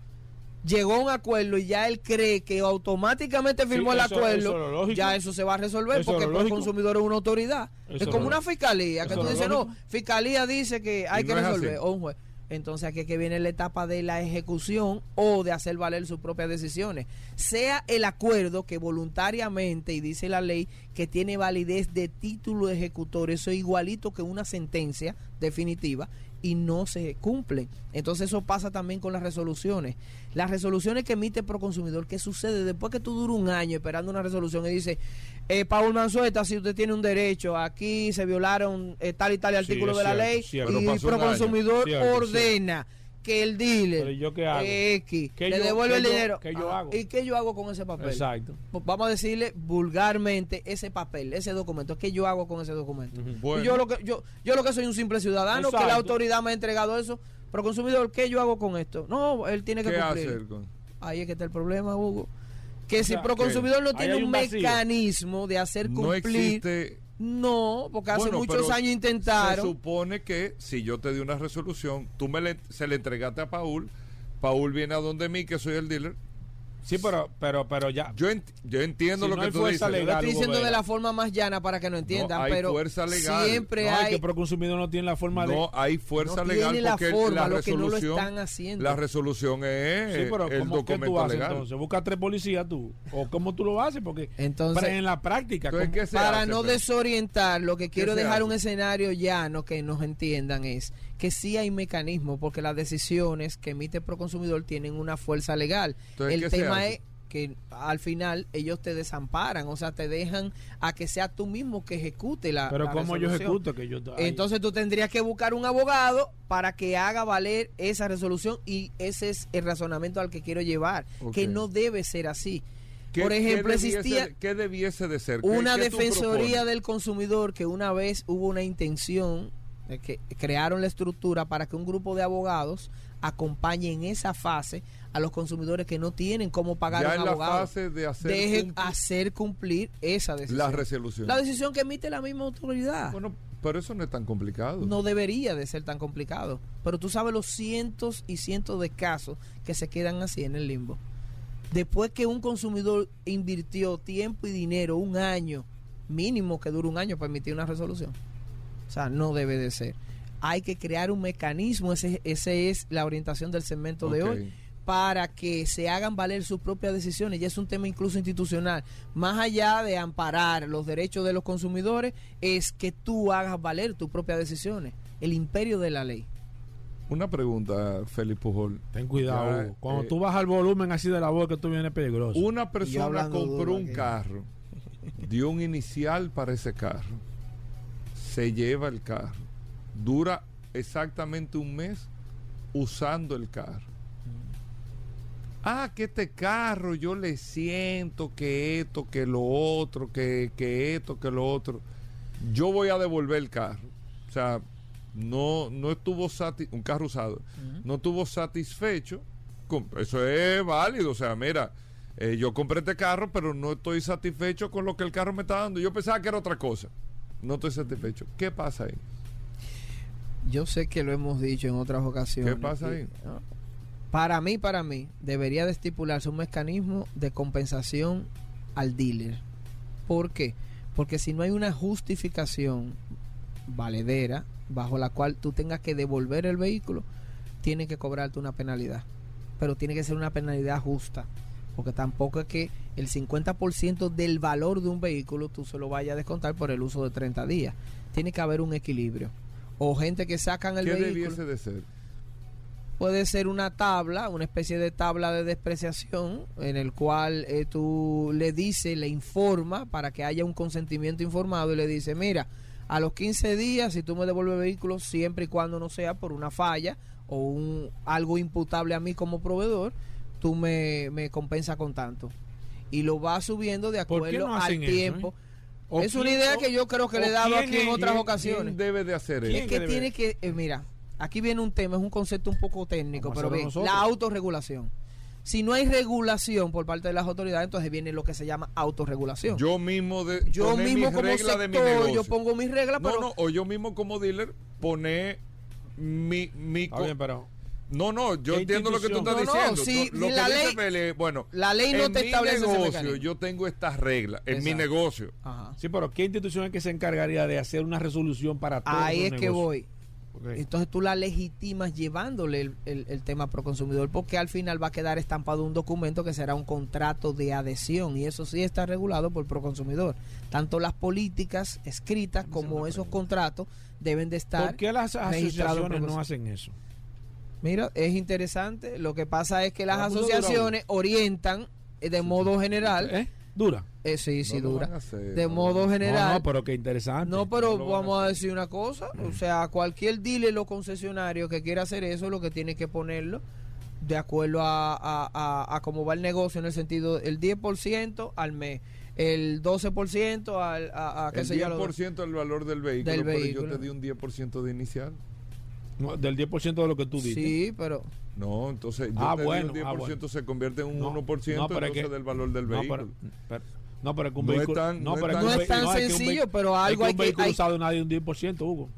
Llegó a un acuerdo y ya él cree que automáticamente firmó
Sí,
el acuerdo,
eso
ya eso se va a resolver
Eso
porque el consumidor es una autoridad. Es como una fiscalía que tú dices, no, fiscalía dice que hay que
no
resolver,
así.
o un juez. Entonces aquí es que viene la etapa de la ejecución o de hacer valer sus propias decisiones. Sea el acuerdo que voluntariamente, y dice la ley, que tiene validez de título ejecutor, eso es igualito que una sentencia definitiva y no se cumplen. Entonces eso pasa también con las resoluciones. Las resoluciones que emite Proconsumidor, ¿qué sucede? Después que tú duras un año esperando una resolución y dice, eh, Paul Manzueta, si usted tiene un derecho, aquí se violaron eh, tal y tal artículo de la ley
cierto.
Y
un
Proconsumidor
Cierto,
ordena que el dealer
Pero ¿yo qué hago?
X
¿Qué
le
yo-
devuelve el
yo-
dinero.
qué yo
Ah,
hago?
¿Y qué yo hago con ese papel?
Exacto.
Pues Vamos a decirle vulgarmente ese papel, ese documento. ¿Qué yo hago con ese documento?
Bueno.
Yo lo que yo, yo lo que soy un simple ciudadano que la autoridad me ha entregado eso, pero consumidor, ¿qué yo hago con esto? No, él tiene que
¿Qué
cumplir.
hacer con?
Ahí es que está el problema, Hugo. Que
O
si
sea,
Proconsumidor no tiene un,
vacío.
mecanismo de hacer
No
cumplir,
existe.
No, porque hace
Bueno,
muchos años
Se
intentaron.
supone que si yo te di una resolución, tú me le- se le entregaste a Paul, Paul viene a donde mí, que soy el dealer.
Sí, pero, pero, pero ya.
Yo, ent- yo entiendo
Si
lo
no
que
hay
tú
fuerza
dices.
Lo
legal,
estoy
Hugo
diciendo de
Vera.
la forma más llana para que no entiendan,
hay
pero
fuerza legal.
siempre
No,
hay
que Proconsumidor no tiene la forma de.
No hay fuerza
No
legal
tiene la
porque
forma,
la
lo que no lo
resolución,
están haciendo.
la resolución es
Sí, pero
el
¿cómo, ¿qué tú
documento
haces
legal.
entonces? Busca tres policías tú. ¿O cómo tú lo haces? Porque
Entonces-
pero en la práctica.
Entonces,
¿cómo-
¿qué se
para
hace,
no
Pedro?
desorientar, lo que quiero dejar
hace?
un escenario llano que nos entiendan es que sí hay mecanismos porque las decisiones que emite Proconsumidor tienen una fuerza legal.
Entonces,
El
¿qué se
tema es que al final ellos te desamparan, o sea, te dejan a que sea tú mismo que ejecute la
pero
la
¿cómo yo ejecuto? Que yo, ay,
Entonces tú tendrías que buscar un abogado para que haga valer esa resolución y ese es el razonamiento al que quiero llevar, que no debe ser así.
¿Qué-
Por ejemplo,
qué debiese-
existía
¿Qué debiese de ser? ¿Qué-
una
qué
defensoría del consumidor que una vez hubo una intención que crearon la estructura para que un grupo de abogados acompañe en esa fase a los consumidores que no tienen cómo pagar
Ya
un
en la fase de hacer
Deje
cumplir
hacer cumplir esa decisión.
la resolución.
La decisión que emite la misma autoridad.
Bueno, pero eso no es tan complicado.
no debería de ser tan complicado. Pero tú sabes los cientos y cientos de casos que se quedan así en el limbo. Después que un consumidor invirtió tiempo y dinero, un año, mínimo que dure un año para emitir una resolución. O sea, no debe de ser. Hay que crear un mecanismo, ese, ese es la orientación del segmento de hoy, para que se hagan valer sus propias decisiones. Ya es un tema incluso institucional. Más allá de amparar los derechos de los consumidores, es que tú hagas valer tus propias decisiones. El imperio de la ley.
Una pregunta, Félix Pujol.
Ten cuidado.
Ya.
Cuando
eh,
tú bajas el volumen así de la voz que tú vienes peligroso.
Una persona compró un
aquí.
carro, dio un inicial para ese carro, se lleva el carro, dura exactamente un mes usando el carro. Ah, que este carro yo le siento que esto, que lo otro, que, que esto, que lo otro. Yo voy a devolver el carro. O sea, no, no estuvo sati un carro usado, no estuvo satisfecho. con- eso es válido. O sea, mira, eh, yo compré este carro, pero no estoy satisfecho con lo que el carro me está dando. Yo pensaba que era otra cosa. No estoy satisfecho. ¿Qué pasa ahí?
Yo sé que lo hemos dicho en otras ocasiones.
¿Qué pasa
Y,
ahí?
¿no? Para mí, para mí, debería de estipularse un mecanismo de compensación al dealer. ¿Por qué? Porque si no hay una justificación valedera bajo la cual tú tengas que devolver el vehículo, tiene que cobrarte una penalidad. Pero tiene que ser una penalidad justa. Porque tampoco es que el 50% del valor de un vehículo tú se lo vayas a descontar por el uso de 30 días. Tiene que haber un equilibrio. O gente que sacan el
¿Qué
vehículo.
debiese de ser?
Puede ser una tabla, una especie de tabla de despreciación en el cual eh, tú le dices, le informa para que haya un consentimiento informado y le dice, mira, a los 15 días si tú me devuelves el vehículo siempre y cuando no sea por una falla o un algo imputable a mí como proveedor, tú me, me compensas con tanto. Y lo va subiendo de
¿Por qué
acuerdo
no
al
eso,
tiempo.
eh? ¿O
Es una idea que yo creo que le he dado aquí en otras
¿Quién-
ocasiones.
quién debe de hacer
¿Quién
eso?
Es que tiene que, eh, mira, aquí viene un tema, es un concepto un poco técnico,
Vamos
pero bien,
nosotros.
la autorregulación. Si no hay regulación por parte de las autoridades, entonces viene lo que se llama autorregulación.
Yo mismo de
Yo mismo
mis
como
reglas de mi
sector,
negocio.
yo pongo mis reglas,
No,
pero
no, o yo mismo como dealer poner mi, mi,
Está
co-
bien, pero
No, no, yo
¿Qué
entiendo lo que tú estás
institución? No, no,
diciendo.
sí,
lo
la
que
ley-
dice bueno,
la ley no
en
te
mi
establece
negocio yo tengo estas reglas. En mi negocio.
Ajá.
Sí, pero ¿qué institución es que se encargaría de hacer una resolución para todos
Ahí
los
es que voy. Entonces tú la legitimas llevándole el, el- el tema pro consumidor porque al final va a quedar estampado un documento que será un contrato de adhesión y eso sí está regulado por pro consumidor. Tanto las políticas escritas como esos contratos deben de estar
¿Por qué las asociaciones no hacen eso?
Mira, es interesante. Lo que pasa es que las asociaciones orientan eh, de modo general.
¿Eh? ¿Dura?
eh, sí, sí,
No
dura.
hacer,
de
no
modo general.
No, no, pero qué interesante.
No, pero
a
vamos a decir una cosa, o sea, cualquier dealer o concesionario que quiera hacer eso, lo que tiene que ponerlo de acuerdo a, a, a- cómo va el negocio en el sentido el 10% al mes, el 12% al, a, a qué
El
sé yo, lo-
10% del valor del vehículo,
Del
pero
vehículo.
yo te di un 10% de inicial.
No, del 10% de lo que tú dices.
Sí, pero
No, entonces yo
Ah,
te
bueno,
di un
ah,
10%
bueno.
se convierte en un
No,
1%
no,
entonces
que-
del valor del
no,
vehículo.
pero, pero- no, pero es que un
No es
vehículo.
tan- no es
pero
tan-
un
No es tan
es que un
sencillo, pero
es
algo
que
hay
un
que-
vehículo
hay-
usado nadie de un 10%, Hugo.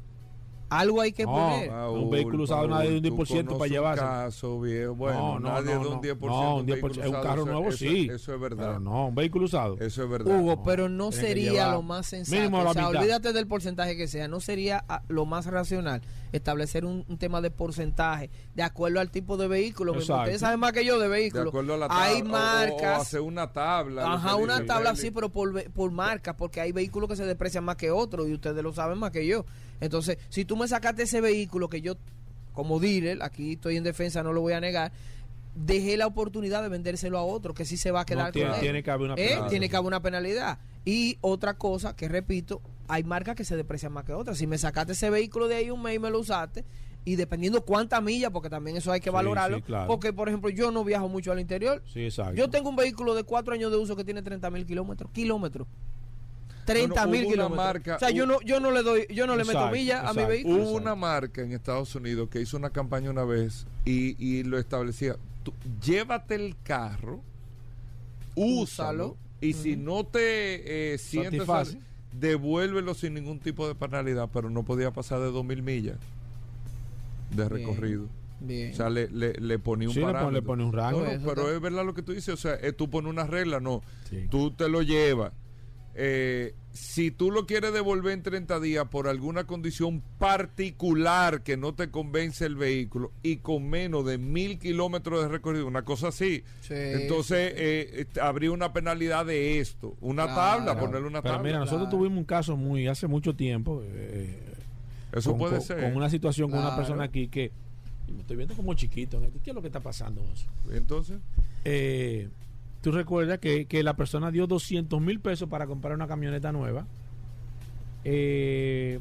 Algo hay que
No,
poner.
un vehículo usado nadie de un 10% para
un
llevarse.
caso, viejo. Bueno,
no, no,
nadie
no,
de un
no.
10%.
No, un
un vehículo
10%, un
usado,
carro nuevo
eso-
sí.
Eso es verdad.
Pero no, un vehículo usado.
Eso es verdad.
Hugo,
No,
pero no sería lo más sensato.
mínimo la
o sea,
mitad.
olvídate del porcentaje que sea. No sería ah, lo más racional establecer un, un tema de porcentaje de acuerdo al tipo de vehículo. Ustedes saben más que yo de
De
vehículos.
acuerdo a la tabla.
Hay
o-
marcas.
O, hacer una tabla.
Ajá, una tabla sí, pero por, por marca, porque hay vehículos que se deprecian más que otros y ustedes lo saben más que yo. Entonces, si tú me sacaste ese vehículo que yo, como dealer, aquí estoy en defensa, no lo voy a negar, dejé la oportunidad de vendérselo a otro que sí se va a quedar
No, tiene-
con él.
tiene que haber una
¿Eh?
penalidad.
Tiene que haber una penalidad. Y otra cosa que repito, hay marcas que se deprecian más que otras. Si me sacaste ese vehículo de ahí un mes y me lo usaste, y dependiendo cuánta milla, porque también eso hay que
Sí,
valorarlo,
sí, claro.
porque por ejemplo yo no viajo mucho al interior,
Sí, exacto.
yo tengo un vehículo de cuatro años de uso que tiene 30 mil kilómetros. Kilómetros. 30
Bueno,
mil kilómetros.
marca-
o sea, yo no, yo no le doy, yo no le meto
Exacto,
millas a mi
exacto.
vehículo.
Hubo una marca en Estados Unidos que hizo una campaña una vez y, y lo establecía. Tú, llévate el carro, úsalo,
Úsalo.
y si no te eh, sientes, devuélvelo sin ningún tipo de penalidad, pero no podía pasar de 2.000 millas de recorrido.
Bien.
O sea, le, le, le ponía un
Sí, le pone-
parámetro.
le pone un rango.
No, no,
Eso
pero es verdad lo que tú dices. O sea, eh, tú pones una regla, no.
Sí.
Tú te lo llevas. Eh, si tú lo quieres devolver en 30 días por alguna condición particular que no te convence el vehículo y con menos de mil kilómetros de recorrido, una cosa así,
Sí,
entonces eh, eh, habría una penalidad de esto. Una
Claro.
tabla, ponerle una
Pero
tabla.
mira, nosotros
Claro.
tuvimos un caso muy hace mucho tiempo. eh,
Eso
con,
puede
con-
ser.
Con una situación con una persona aquí que y me estoy viendo como chiquito. ¿Qué es lo que está pasando? Oso?
Entonces,
Eh, Tú recuerdas que, que la persona dio 200 mil pesos para comprar una camioneta nueva. Eh,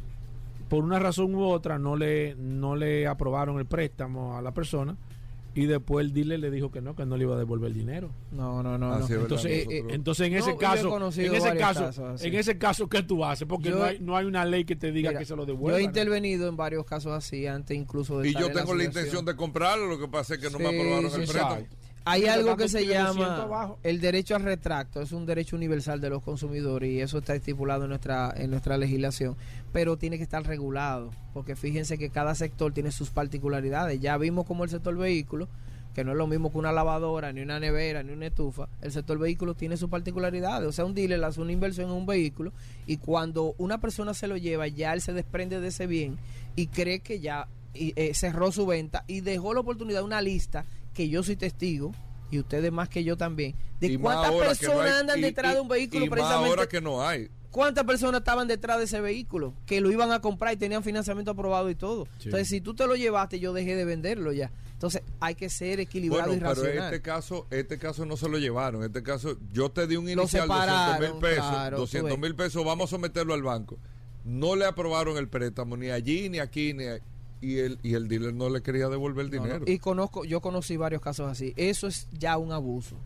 por una razón u otra no le, no le aprobaron el préstamo a la persona y después el dealer le dijo que no, que no le iba a devolver el dinero.
No, no, no.
Así
no.
es verdad,
Entonces,
Eh, eh,
entonces en ese
yo he
caso, en ese caso,
casos
en ese caso, ¿qué tú haces? Porque
Yo-
no, hay, no hay una ley que te diga
Mira,
que se lo
yo
devuelva.
he
¿no?
intervenido en varios casos así antes incluso de
y yo
en
tengo la intención de comprarlo, lo que pasa es que no me aprobaron
sí,
el préstamo.
Hay algo que se
pide 200
llama el derecho al retracto, es un derecho universal de los consumidores y eso está estipulado en nuestra en nuestra legislación, pero tiene que estar regulado, porque fíjense que cada sector tiene sus particularidades. Ya vimos como el sector vehículo, que no es lo mismo que una lavadora, ni una nevera, ni una estufa, el sector vehículo tiene sus particularidades. O sea, un dealer hace una inversión en un vehículo y cuando una persona se lo lleva, ya él se desprende de ese bien y cree que ya y, eh, cerró su venta y dejó la oportunidad de una lista que yo soy testigo y ustedes más que yo también de
Y
cuántas personas
no hay-
andan
y-
detrás
y-
de un vehículo
y más
precisamente
ahora que no hay.
cuántas personas estaban detrás de ese vehículo que lo iban a comprar y tenían financiamiento aprobado y todo
Sí.
entonces si tú te lo llevaste yo dejé de venderlo ya entonces hay que ser equilibrado
Bueno,
y
pero
racional
este caso, este caso no se lo llevaron. Este caso, yo te di un inicial de 200 mil pesos.
claro, tú
200
ves.
mil pesos, vamos a someterlo al banco. No le aprobaron el préstamo, ni allí, ni aquí, ni a- y el, y el dealer no le quería devolver el
No, no.
dinero.
Y conozco, yo conocí varios casos así. Eso es ya un abuso.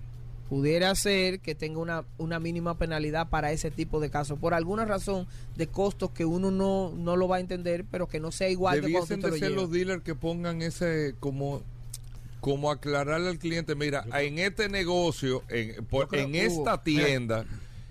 Pudiera ser que tenga una, una mínima penalidad para ese tipo de casos, por alguna razón de costos que uno no, no lo va a entender, pero que no sea igual
Debiesen de
lo
ser los dealers que pongan ese como como aclararle al cliente, mira, en este negocio, en, por- en esta tienda,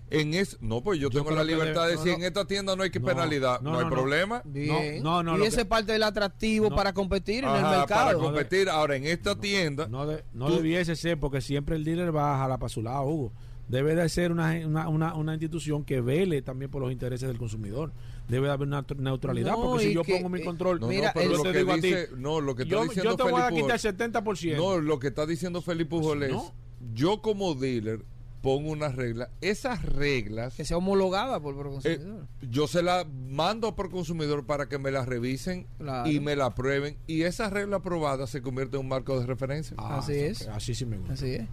en es no pues yo,
Yo
tengo la libertad de decir
no,
en esta tienda no hay que
No,
penalidad
no,
no, hay problema
Bien.
No, no,
y ese
que-
es parte del atractivo
No.
para competir en el
Ajá, para
mercado.
competir ahora en esta tienda
No, de- no
Tú-
debiese ser porque siempre el dealer va a jalar para su lado, Hugo. Debe de ser una, una, una, una institución que vele también por los intereses del consumidor. Debe de haber una tr- neutralidad
No,
porque si yo
que,
pongo mi
eh,
control,
no,
Mira,
no, pero
el-
lo
te
que
digo a ti,
dice no lo que está
yo,
diciendo
yo te voy a
Felipe
quitar
Pujol-
el 70%.
no lo que está diciendo Felipe Pujol es
no.
yo como dealer pongo unas reglas esas reglas
que sea homologada por
Eh,
Proconsumidor.
yo se la mando por consumidor para que me la revisen
Claro.
y me la aprueben y esa regla aprobada se convierte en un marco de referencia.
Ah,
Así es.
Así sí me gusta.
Así es-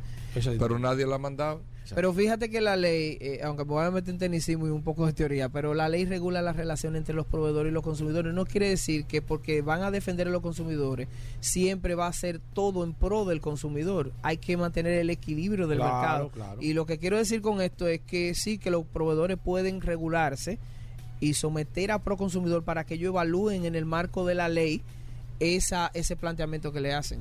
pero nadie la ha mandado.
Pero fíjate que la ley, eh, aunque me voy a meter en tecnicismo y un poco de teoría, pero la ley regula la relación entre los proveedores y los consumidores. No quiere decir que porque van a defender a los consumidores, siempre va a ser todo en pro del consumidor. Hay que mantener el equilibrio del
Claro,
mercado.
claro.
Y lo que quiero decir con esto es que sí, que los proveedores pueden regularse y someter a Proconsumidor para que ellos evalúen en el marco de la ley esa, ese planteamiento que le hacen.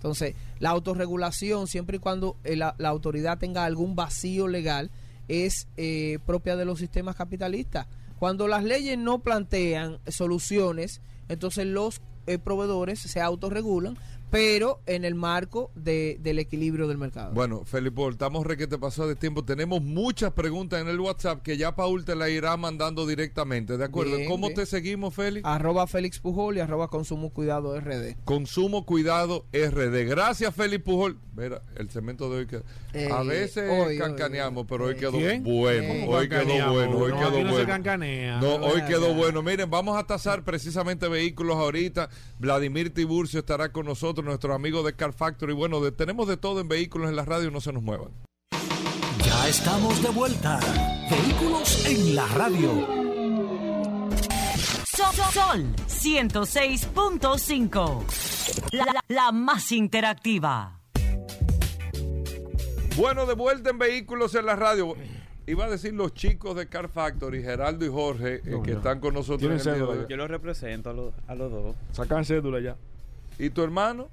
Entonces, la autorregulación, siempre y cuando eh, la, autoridad tenga algún vacío legal, es eh, propia de los sistemas capitalistas. Cuando las leyes no plantean soluciones, entonces los eh, proveedores se autorregulan, pero en el marco de- del equilibrio del mercado.
Bueno, Felipe, estamos requete pasado de tiempo. Tenemos muchas preguntas en el WhatsApp que ya Paul te la irá mandando directamente, ¿de acuerdo?
Bien,
¿Cómo
bien.
te seguimos, Félix?
Arroba Félix Pujol y arroba Consumo Cuidado RD.
Consumo Cuidado RD. Gracias, Félix Pujol. Mira, el cemento de hoy quedó.
Eh,
a veces
hoy,
cancaneamos,
hoy,
pero hoy
eh,
quedó
¿Quién?
bueno.
Eh,
hoy quedó bueno, hoy
no,
quedó
aquí no se
bueno.
cancanea.
No, hoy quedó bueno. Miren, vamos a tasar precisamente vehículos ahorita. Vladimir Tiburcio estará con nosotros, nuestro amigo de Car Factory. Bueno, de- tenemos de todo en vehículos en la radio, no se nos muevan.
Ya estamos de vuelta. Vehículos en la radio.
Sol, Sol 106.5. La, la- la más interactiva.
Bueno, de vuelta en vehículos en la radio. Iba a decir los chicos de Car Factory, Geraldo y Jorge, eh,
No,
que
no.
están con nosotros en el día de
cédula
hoy.
Yo los represento a los, a los dos.
Sacan cédula ya.
¿Y tu hermano?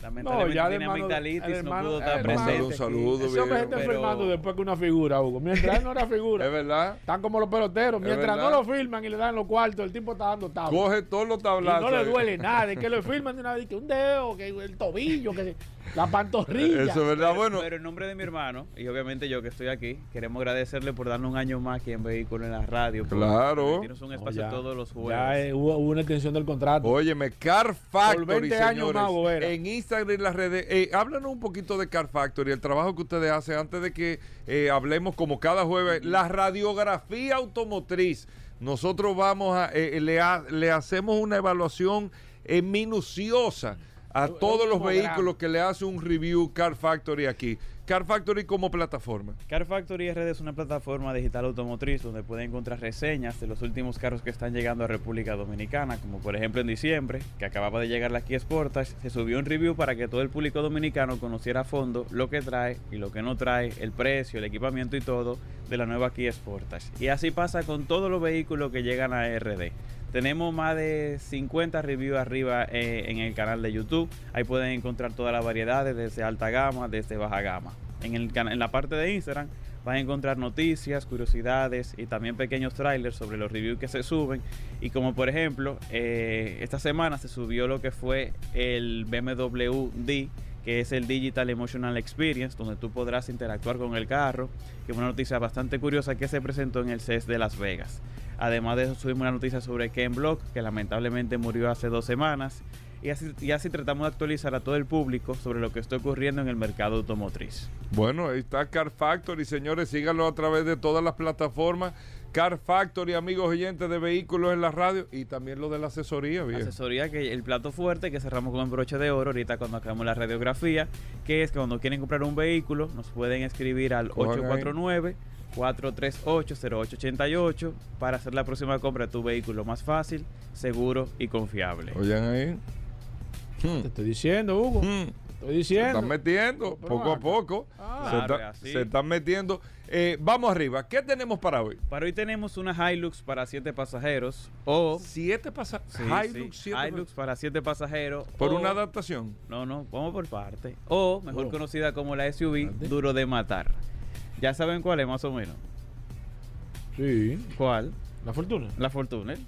Lamentablemente
ya el
tiene
hermano-
amigdalitis,
el
no
hermano-
pudo estar
hermano-
presente.
Un saludo,
Ese hombre se está
Pero-
después que una figura, Hugo. Mientras él no era figura.
Es verdad.
Están como los peloteros. Mientras no lo filman y le dan los cuartos, el tipo está dando tabla.
Coge todos los
Y
tablazos.
no le duele (laughs) nada. Es que lo filman de una vez. Que un dedo, que el tobillo, que la pantorrilla.
Eso es verdad.
Pero,
Bueno,
pero en nombre de mi hermano, y obviamente yo que estoy aquí, queremos agradecerle por darnos un año más aquí en Vehículo en la Radio. por
Claro.
permitirnos un espacio
ya-
todos los
Ya
jueves.
eh, hubo, hubo una extensión del contrato.
óyeme, Car Factory,
20 años
señores,
más, Bobera.
en Instagram y las redes. Eh, háblanos un poquito de Car Factory, el trabajo que ustedes hacen antes de que eh, hablemos como cada jueves, la radiografía automotriz. Nosotros vamos a, eh, le, ha- le hacemos una evaluación eh, minuciosa a todos los vehículos que le hace un review Car Factory aquí. Car Factory como plataforma.
Car Factory RD es una plataforma digital automotriz donde puede encontrar reseñas de los últimos carros que están llegando a República Dominicana, como por ejemplo en diciembre, que acababa de llegar la Kia Sportage, se subió un review para que todo el público dominicano conociera a fondo lo que trae y lo que no trae, el precio, el equipamiento y todo de la nueva Kia Sportage. Y así pasa con todos los vehículos que llegan a RD. Tenemos más de 50 reviews arriba eh, en el canal de YouTube. Ahí pueden encontrar todas las variedades, desde alta gama, desde baja gama. En, el, en la parte de Instagram van a encontrar noticias, curiosidades y también pequeños trailers sobre los reviews que se suben. Y como por ejemplo, eh, esta semana se subió lo que fue el BMW D, que es el Digital Emotional Experience, donde tú podrás interactuar con el carro, que es una noticia bastante curiosa que se presentó en el CES de Las Vegas. Además de eso, subimos una noticia sobre Ken Block, que lamentablemente murió hace dos semanas. Y así, tratamos de actualizar a todo el público sobre lo que está ocurriendo en el mercado automotriz.
Bueno, ahí está Car Factory, señores, síganlo a través de todas las plataformas. Car Factory, amigos oyentes de vehículos en la radio y también lo de la asesoría, bien.
Asesoría que el plato fuerte que cerramos con un broche de oro ahorita cuando acabamos la radiografía, que es que cuando quieren comprar un vehículo nos pueden escribir al
Cojan ahí.
849 438-0888 para hacer la próxima compra de tu vehículo más fácil, seguro y confiable.
Oigan ahí. Hmm.
Te estoy diciendo, Hugo.
Hmm.
Te estoy
Se
diciendo.
están metiendo poco a poco.
Ah.
se,
Claro,
está- se están metiendo. Eh, vamos arriba. ¿Qué tenemos para hoy?
Para hoy tenemos una Hilux para 7 pasajeros o
Siete pasa
Sí,
Hilux,
sí,
siete
Hilux para 7 pasajeros
por
o-
una adaptación.
No, no, vamos por parte. O mejor
Oh.
conocida como la SUV
Grande.
duro de matar. Ya saben cuál es más o menos.
Sí.
¿Cuál?
La fortuna.
La Fortuner.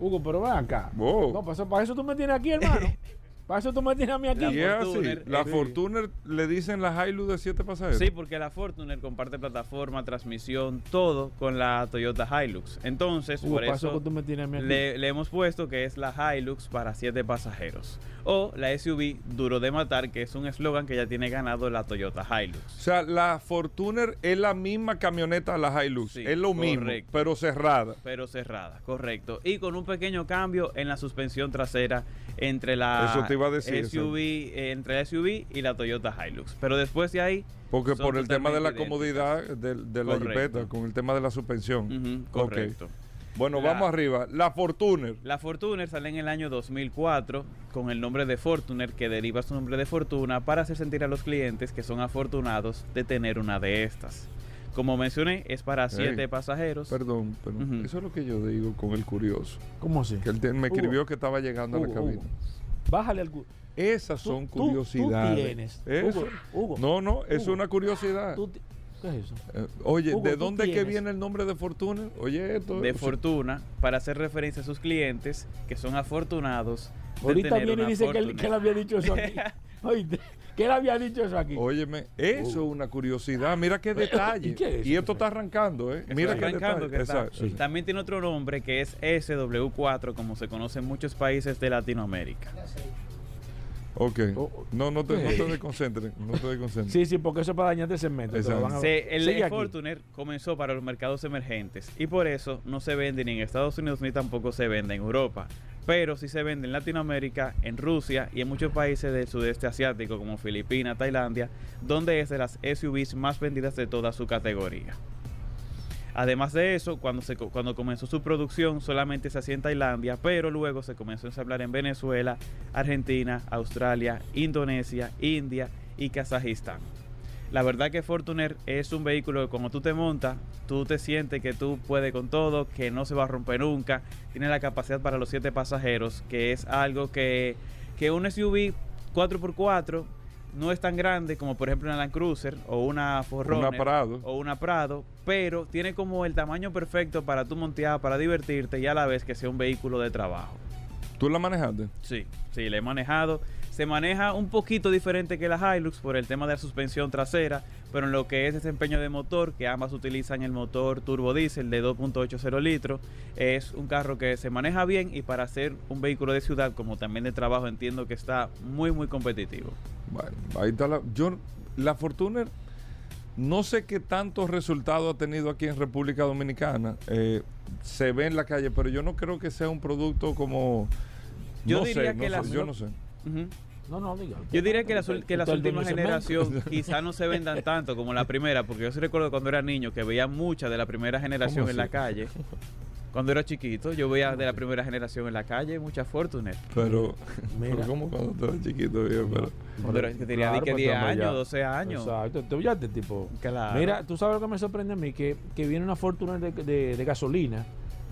Hugo, pero ven acá.
Wow.
No, para eso, para eso tú me tienes aquí, hermano. (laughs) para eso tú me tienes a mí aquí.
La
Y es así.
Fortuner,
La
eh,
Fortuner le dicen la Hilux de siete pasajeros.
Sí, porque la Fortuner comparte plataforma, transmisión, todo con la Toyota Hilux. Entonces,
Hugo,
por
eso
eso
que tú me tienes a mí aquí.
le, le hemos puesto que es la Hilux para siete pasajeros. O la SUV duro de matar, que es un eslogan que ya tiene ganado la Toyota Hilux.
O sea, la Fortuner es la misma camioneta de la Hilux.
Sí,
es lo mismo, pero cerrada.
Pero cerrada, correcto. Y con un pequeño cambio en la suspensión trasera entre la
Eso te iba a decir,
SUV, eh, entre la SUV y la Toyota Hilux. Pero después de ahí.
Porque por el tema de la comodidad de, de la jipeta, con el tema de la suspensión.
correcto.
Bueno,
La-
vamos arriba. La Fortuner.
La Fortuner sale en el año 2004 con el nombre de Fortuner que deriva su nombre de fortuna para hacer sentir a los clientes que son afortunados de tener una de estas. Como mencioné, es para siete
Ey,
pasajeros.
Perdón, pero
Ujú.
eso es lo que yo digo con el curioso.
¿Cómo así?
Que él te- me
Hugo.
escribió que estaba llegando a la cabina.
Hugo. Bájale al... cu-
Esas
Tú-
son
tú-
curiosidades.
tú tienes.
Eso.
Hugo, Hugo,
no, no, es
Hugo,
una curiosidad.
tú ¿Qué es eso?
Eh, oye,
Hugo,
¿de dónde es que viene el nombre de Fortuner? Oye, esto.
de fortuna para hacer referencia a sus clientes que son afortunados. de
Ahorita
tener
viene y dice que él,
Fortuner.
que él había dicho eso aquí. (laughs) Oíste, que él había dicho eso aquí.
Óyeme, eso es una curiosidad. Mira qué detalle.
¿Y qué es
y
eso?
esto está arrancando, ¿eh?
Está
Mira qué
arrancando
detalle.
que está. También tiene otro nombre que es SW4, como se conoce en muchos países de Latinoamérica.
Ok.
Oh,
No, no te, no te desconcentren. No te desconcentren.
Sí, sí, porque eso es para dañarte el segmento.
Se- el
aquí.
Fortuner comenzó para los mercados emergentes y por eso no se vende ni en Estados Unidos ni tampoco se vende en Europa. Pero sí se vende en Latinoamérica, en Rusia y en muchos países del sudeste asiático como Filipinas, Tailandia, donde es de las SUVs más vendidas de toda su categoría. Además de eso, cuando, cuando comenzó su producción solamente se hacía en Tailandia, pero luego se comenzó a ensamblar en Venezuela, Argentina, Australia, Indonesia, India y Kazajistán. La verdad que Fortuner es un vehículo que cuando tú te montas, tú te sientes que tú puedes con todo, que no se va a romper nunca, tiene la capacidad para los siete pasajeros, que es algo que, que un SUV 4x4 no es tan grande como por ejemplo una Land Cruiser o una Forerunner
Una Prado.
o una Prado, pero tiene como el tamaño perfecto para tú montear, para divertirte y a la vez que sea un vehículo de trabajo.
¿Tú la manejaste?
Sí, sí, le he manejado. Se maneja un poquito diferente que la Hilux por el tema de la suspensión trasera, pero en lo que es desempeño de motor, que ambas utilizan el motor turbo diésel de 2.80 litros, es un carro que se maneja bien y para ser un vehículo de ciudad como también de trabajo entiendo que está muy muy competitivo.
Bueno, ahí está la. Yo, la Fortuner, no sé qué tantos resultados ha tenido aquí en República Dominicana. Eh, se ve en la calle, pero yo no creo que sea un producto como.
Yo
no
diría
sé,
que
no
la-
sé, yo no sé.
Ujú.
No, no, diga.
Yo diría que las, que últimas generaciones (laughs) quizás no se vendan tanto como la primera, porque yo sí recuerdo cuando era niño que veía mucha de la primera generación
¿Cómo
en la calle. Cuando era chiquito, yo veía de la primera generación en la calle mucha Fortuner.
Pero, (laughs)
Mira.
pero como cuando tú eras chiquito, viejo, pero.
Cuando era- que tenía
Claro,
di que
pues,
10
hombre,
años,
ya.
12 años.
Exacto. Tú ya te tipo.
Claro.
Mira, tú sabes lo que me sorprende a mí, que, que viene una fortuna de, de- de gasolina.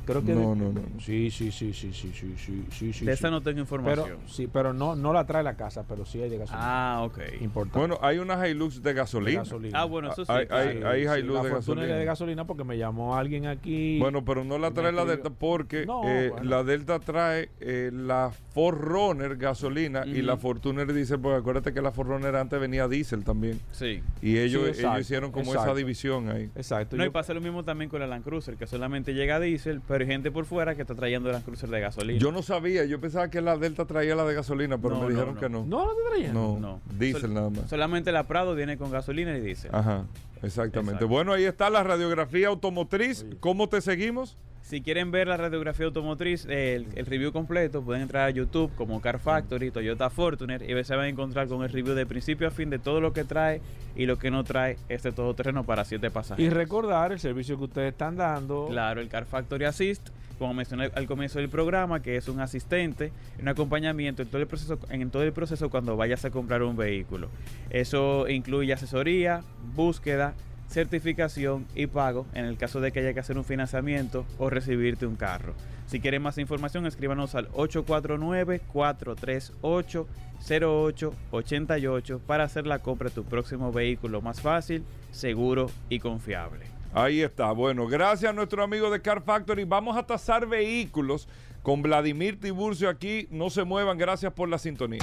Creo que
no,
de,
no, no.
Sí, sí, sí, sí, sí, sí, sí, sí. sí
de esa no tengo información.
Pero, sí, pero no, no la trae la casa, pero sí hay de gasolina.
Ah, ok.
Importante.
Bueno, hay una Hilux de gasolina.
De
gasolina.
Ah, bueno, eso ah, sí.
Hay, hay, hay Hilux
la
de gasolina.
de gasolina porque me llamó alguien aquí.
Bueno, pero no la trae la Delta porque eh, la Delta trae eh, la Ford Runner gasolina y la Fortuner diésel, porque acuérdate que la Ford Runner antes venía diésel también.
Sí.
Y ellos, ellos hicieron como esa división ahí.
Exacto.
No, y pasa lo mismo también con la Land Cruiser, que solamente llega diésel, pero hay gente por fuera que está trayendo Land Cruiser de gasolina.
Yo no sabía, yo pensaba que la Delta traía la de gasolina, pero
No,
me
no,
dijeron
no.
que no.
no, no te traían.
No,
No.
diésel
Sol-
nada más.
Solamente la Prado viene con gasolina y diésel.
Ajá, exactamente.
Exacto.
Bueno, ahí está la radiografía automotriz.
Oye.
¿Cómo te seguimos?
Si quieren ver la radiografía automotriz, el, el review completo, pueden entrar a YouTube como Car Factory, Toyota Fortuner y se van a encontrar con el review de principio a fin de todo lo que trae y lo que no trae este todoterreno para siete
Y
pasajeros.
recordar el servicio que ustedes están dando.
Claro, el Car Factory Assist, como mencioné al comienzo del programa, que es un asistente, un acompañamiento en todo el proceso, en todo el proceso cuando vayas a comprar un vehículo. Eso incluye asesoría, búsqueda, certificación y pago en el caso de que haya que hacer un financiamiento o recibirte un carro. Si quieren más información, escríbanos al 849-438-0888 para hacer la compra de tu próximo vehículo más fácil, seguro y confiable.
Ahí está. Bueno, gracias a nuestro amigo de Car Factory. Vamos a tasar vehículos con Vladimir Tiburcio aquí. No se muevan. Gracias por la sintonía.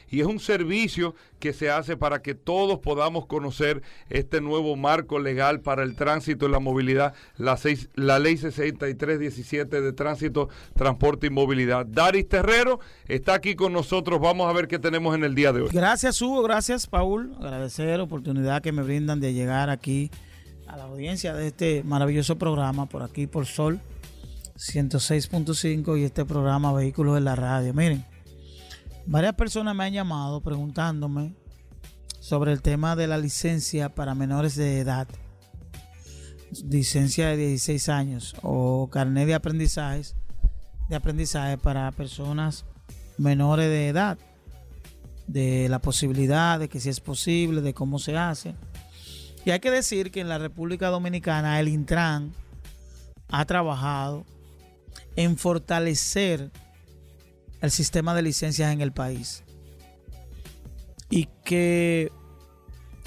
y es un servicio que se hace para que todos podamos conocer este nuevo marco legal para el tránsito y la movilidad, la, ley 6317 de tránsito, transporte y movilidad. Daris Terrero está aquí con nosotros, vamos a ver qué tenemos en el día de hoy.
Gracias Hugo, gracias Paul, agradecer la oportunidad que me brindan de llegar aquí a la audiencia de este maravilloso programa por aquí por Sol 106.5 y este programa Vehículos en la Radio. Miren, varias personas me han llamado preguntándome sobre el tema de la licencia para menores de edad. Licencia de 16 años o carnet de aprendizajes de aprendizaje para personas menores de edad. De la posibilidad de que si es posible, de cómo se hace. Y hay que decir que en la República Dominicana el Intran ha trabajado en fortalecer el sistema de licencias en el país. Y que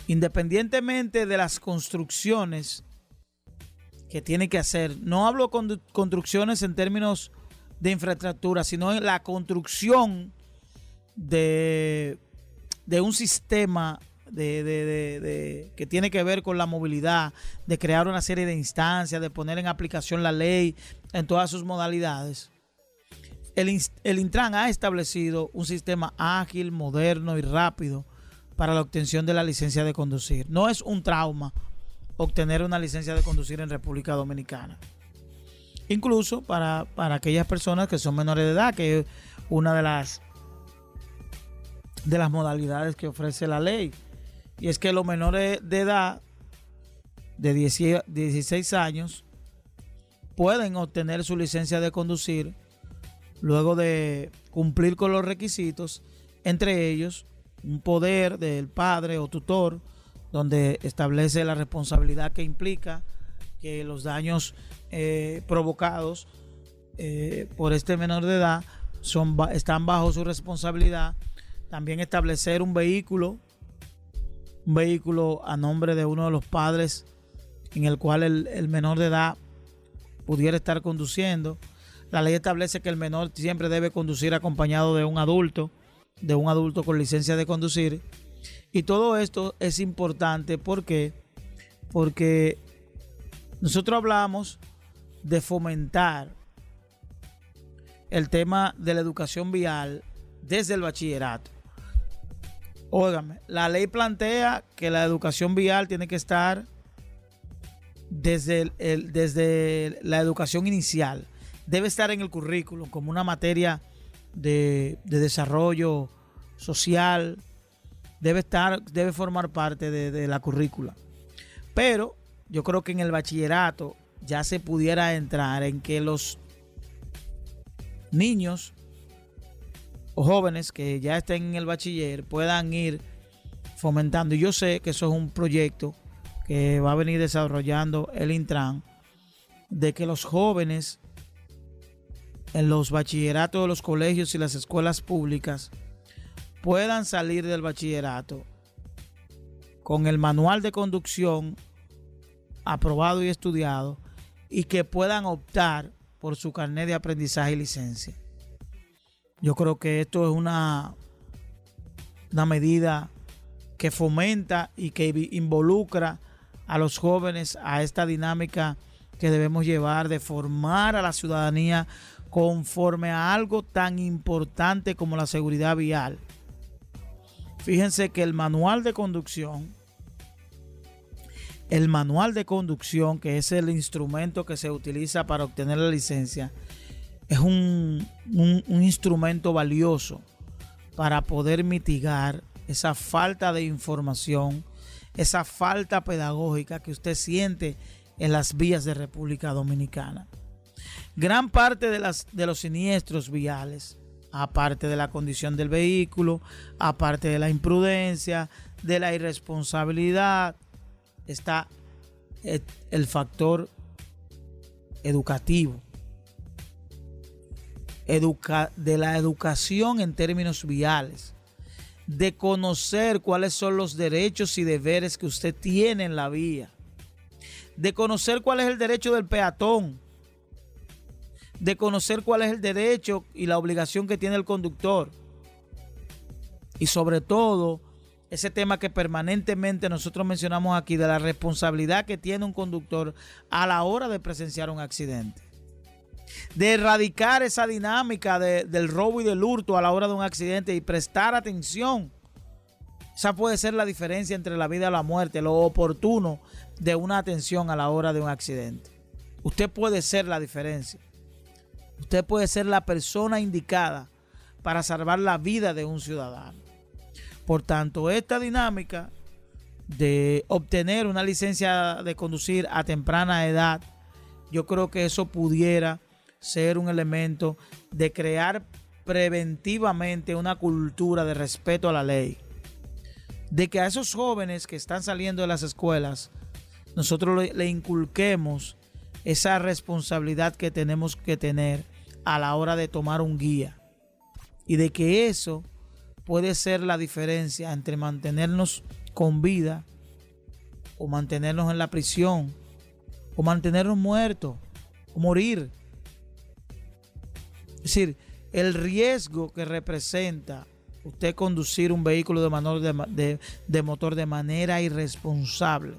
independientemente de las construcciones que tiene que hacer, no hablo con construcciones en términos de infraestructura, sino en la construcción de, de un sistema de, que tiene que ver con la movilidad, de crear una serie de instancias, de poner en aplicación la ley en todas sus modalidades. El, Intran ha establecido un sistema ágil, moderno y rápido para la obtención de la licencia de conducir. No es un trauma obtener una licencia de conducir en República Dominicana. Incluso para, para aquellas personas que son menores de edad, que es una de las de las modalidades que ofrece la ley. Y es que los menores de edad de 16 años pueden obtener su licencia de conducir luego de cumplir con los requisitos, entre ellos un poder del padre o tutor, donde establece la responsabilidad que implica que los daños eh, provocados eh, por este menor de edad son, están bajo su responsabilidad. También establecer un vehículo un vehículo a nombre de uno de los padres en el cual el, menor de edad pudiera estar conduciendo. La ley establece que el menor siempre debe conducir acompañado de un adulto, de un adulto con licencia de conducir. Y todo esto es importante porque, porque nosotros hablamos de fomentar el tema de la educación vial desde el bachillerato. Óigame, la ley plantea que la educación vial tiene que estar desde, el, desde la educación inicial. Debe estar en el currículum como una materia de, desarrollo social. Debe estar, debe formar parte de, de la currícula. Pero yo creo que en el bachillerato ya se pudiera entrar en que los niños o jóvenes que ya estén en el bachiller puedan ir fomentando. Y yo sé que eso es un proyecto que va a venir desarrollando el Intran, de que los jóvenes en los bachilleratos de los colegios y las escuelas públicas puedan salir del bachillerato con el manual de conducción aprobado y estudiado y que puedan optar por su carnet de aprendizaje y licencia. Yo creo que esto es una, una medida que fomenta y que involucra a los jóvenes a esta dinámica que debemos llevar de formar a la ciudadanía conforme a algo tan importante como la seguridad vial. Fíjense que el manual de conducción, el manual de conducción, que es el instrumento que se utiliza para obtener la licencia, es un, instrumento valioso para poder mitigar esa falta de información, esa falta pedagógica que usted siente en las vías de República Dominicana. Gran parte de, las, de los siniestros viales, aparte de la condición del vehículo, aparte de la imprudencia, de la irresponsabilidad, está eh, el factor educativo, educa- de la educación en términos viales, de conocer cuáles son los derechos y deberes que usted tiene en la vía, de conocer cuál es el derecho del peatón, de conocer cuál es el derecho y la obligación que tiene el conductor. Y sobre todo, ese tema que permanentemente nosotros mencionamos aquí de la responsabilidad que tiene un conductor a la hora de presenciar un accidente. De erradicar esa dinámica de- del robo y del hurto a la hora de un accidente y prestar atención. Esa puede ser la diferencia entre la vida y la muerte, lo oportuno de una atención a la hora de un accidente. Usted puede ser la diferencia. Usted puede ser la persona indicada para salvar la vida de un ciudadano. Por tanto, esta dinámica de obtener una licencia de conducir a temprana edad, yo creo que eso pudiera ser un elemento de crear preventivamente una cultura de respeto a la ley. De que a esos jóvenes que están saliendo de las escuelas, nosotros le, inculquemos esa responsabilidad que tenemos que tener a la hora de tomar un guía. Y de que eso puede ser la diferencia entre mantenernos con vida o mantenernos en la prisión o mantenernos muertos o morir. Es decir, el riesgo que representa usted conducir un vehículo de, de motor de manera irresponsable,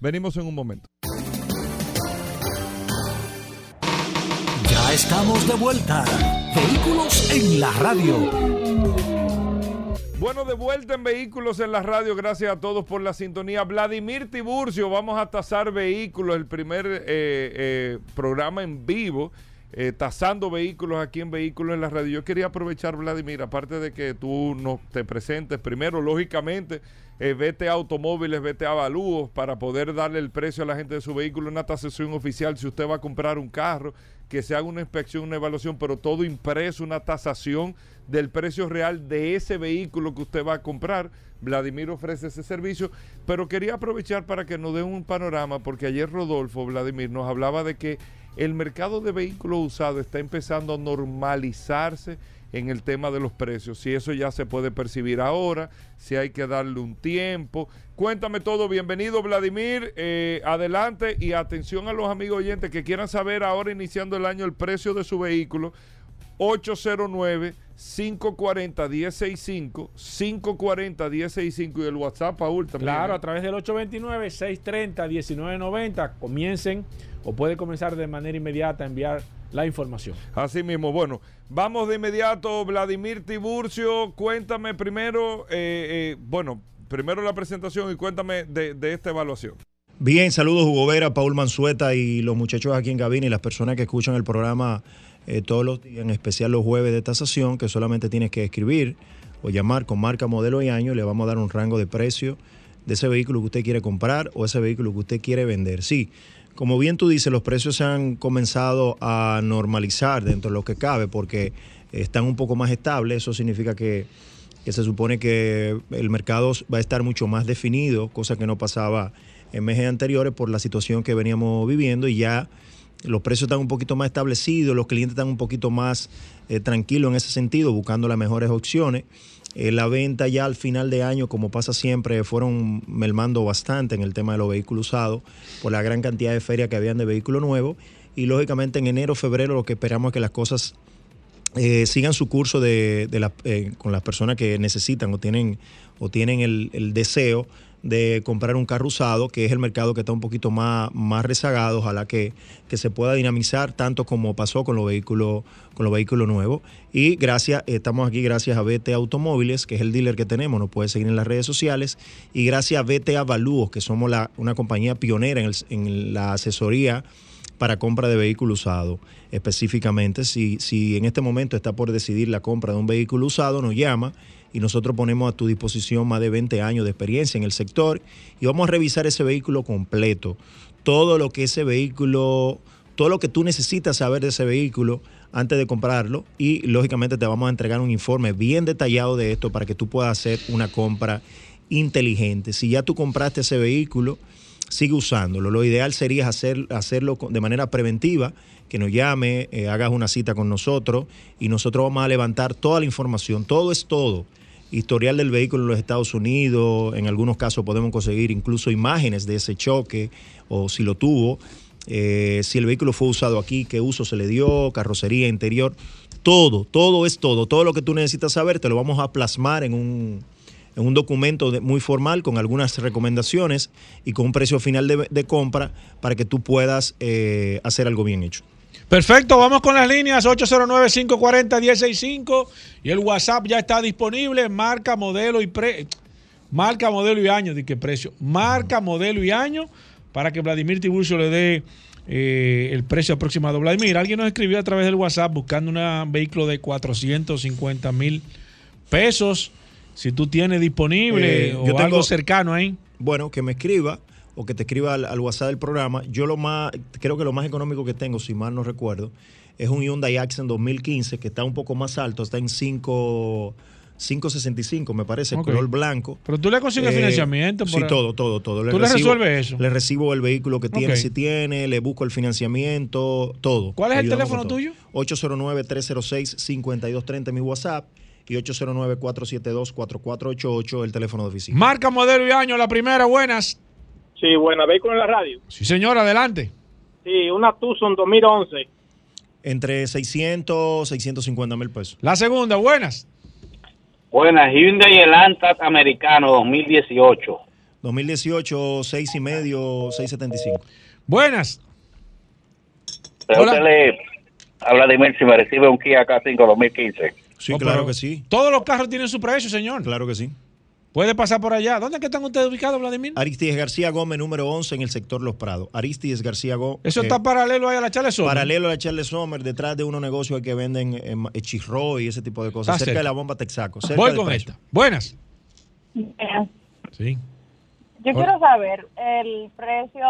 Venimos en un momento.
Ya estamos de vuelta. Vehículos en la radio.
Bueno, de vuelta en Vehículos en la Radio. Gracias a todos por la sintonía. Vladimir Tiburcio, vamos a tasar vehículos, el primer eh, eh, programa en vivo, eh, tasando vehículos aquí en Vehículos en la Radio. Yo quería aprovechar, Vladimir, aparte de que tú nos te presentes primero, lógicamente, eh, vete a automóviles, vete a avalúos para poder darle el precio a la gente de su vehículo, una tasación oficial. Si usted va a comprar un carro, que se haga una inspección, una evaluación, pero todo impreso, una tasación del precio real de ese vehículo que usted va a comprar. Vladimir ofrece ese servicio, pero quería aprovechar para que nos dé un panorama, porque ayer Rodolfo Vladimir nos hablaba de que el mercado de vehículos usados está empezando a normalizarse en el tema de los precios, si eso ya se puede percibir ahora, si hay que darle un tiempo. Cuéntame todo, bienvenido Vladimir, eh, adelante y atención a los amigos oyentes que quieran saber ahora iniciando el año el precio de su vehículo, 809-540-165, 540-165 y el WhatsApp, Paul, también.
Claro, a través del 829-630-1990 comiencen o puede comenzar de manera inmediata a enviar la información.
Así mismo, bueno, vamos de inmediato, Vladimir Tiburcio, cuéntame primero, eh, eh, bueno, primero la presentación y cuéntame de, de esta evaluación.
Bien, saludos Hugo Vera, Paul Manzueta y los muchachos aquí en Gabina y las personas que escuchan el programa eh, todos los días, en especial los jueves de tasación, que solamente tienes que escribir o llamar con marca, modelo y año, le vamos a dar un rango de precio de ese vehículo que usted quiere comprar o ese vehículo que usted quiere vender. Sí, como bien tú dices, los precios se han comenzado a normalizar dentro de lo que cabe porque están un poco más estables, eso significa que se supone que el mercado va a estar mucho más definido, cosa que no pasaba en meses anteriores por la situación que veníamos viviendo y ya los precios están un poquito más establecidos, los clientes están un poquito más eh, tranquilos en ese sentido, buscando las mejores opciones. Eh, la venta ya al final de año, como pasa siempre, fueron mermando bastante en el tema de los vehículos usados por la gran cantidad de ferias que habían de vehículos nuevos. Y lógicamente en enero, febrero lo que esperamos es que las cosas eh, sigan su curso de, eh, con las personas que necesitan o tienen, o tienen el deseo de comprar un carro usado, que es el mercado que está un poquito más, más rezagado, ojalá que, que se pueda dinamizar tanto como pasó con los vehículos con los vehículos nuevos. Y gracias, estamos aquí gracias a BT Automóviles, que es el dealer que tenemos, nos puede seguir en las redes sociales, y gracias a BT Avalúos, que somos la, una compañía pionera en, el- en la asesoría para compra de vehículo usado. Específicamente, si, si en este momento está por decidir la compra de un vehículo usado, nos llama y nosotros ponemos a tu disposición más de 20 años de experiencia en el sector y vamos a revisar ese vehículo completo. Todo lo que ese vehículo, todo lo que tú necesitas saber de ese vehículo antes de comprarlo y lógicamente te vamos a entregar un informe bien detallado de esto para que tú puedas hacer una compra inteligente. Si ya tú compraste ese vehículo, sigue usándolo. Lo ideal sería hacer, hacerlo de manera preventiva, que nos llame, eh, hagas una cita con nosotros y nosotros vamos a levantar toda la información. Todo es todo. Historial del vehículo en los Estados Unidos, en algunos casos podemos conseguir incluso imágenes de ese choque o si lo tuvo, eh, si el vehículo fue usado aquí, qué uso se le dio, carrocería interior, todo, todo es todo. Todo lo que tú necesitas saber te lo vamos a plasmar en un, en un documento muy formal con algunas recomendaciones y con un precio final de, de compra para que tú puedas eh, hacer algo bien hecho.
Perfecto, vamos con las líneas 809-540-165 y el WhatsApp ya está disponible, marca, modelo y pre... Marca, modelo y año, ¿de qué precio? Marca, modelo y año para que Vladimir Tiburcio le dé eh, el precio aproximado. Vladimir, alguien nos escribió a través del WhatsApp buscando un vehículo de 450 mil pesos. Si tú tienes disponible
Eh,
o
yo tengo-
algo cercano ahí.
Bueno, que me escriba o que te escriba al, al WhatsApp del programa. Yo lo más, creo que lo más económico que tengo, si mal no recuerdo, es un Hyundai Accent 2015 que está un poco más alto, está en 5 565 me parece,
Ok.
color blanco.
Pero tú le consigues
Eh,
financiamiento.
Sí,
por-
todo, todo, todo.
¿Tú le resuelves eso?
Le recibo el vehículo que tiene, si tiene, le busco el financiamiento, todo.
¿Cuál es el teléfono tuyo?
809-306-5230 mi WhatsApp y 809-472-4488 el teléfono de oficina.
Marca, modelo y año, la primera, buenas.
Sí, buena, vehículo en la radio.
Sí, señor, adelante.
Sí, una Tucson 2011.
Entre 600 650 mil pesos.
La segunda, buenas.
Buenas, Hyundai Elantra americano 2018.
2018, 6 y medio, 675.
Buenas.
Pregúntale a Vladimir si me recibe un Kia K5 2015.
Sí,
Oh,
claro
pero
que sí.
Todos los carros tienen su precio, señor.
Claro que sí.
Puede pasar por allá. ¿Dónde es que están ustedes ubicados, Vladimir?
Aristides García Gómez, número 11 en el sector Los Prados. Aristides García Gómez.
Eso está paralelo ahí a la Charles Sommer.
Paralelo a la Charles Sommer, detrás de unos negocios que venden eh, eh, chirro y ese tipo de cosas. Cerca
cerca.
de la bomba Texaco. cerca
Voy con
precio.
esta. Buenas. Sí.
Yo
Hola.
quiero saber el precio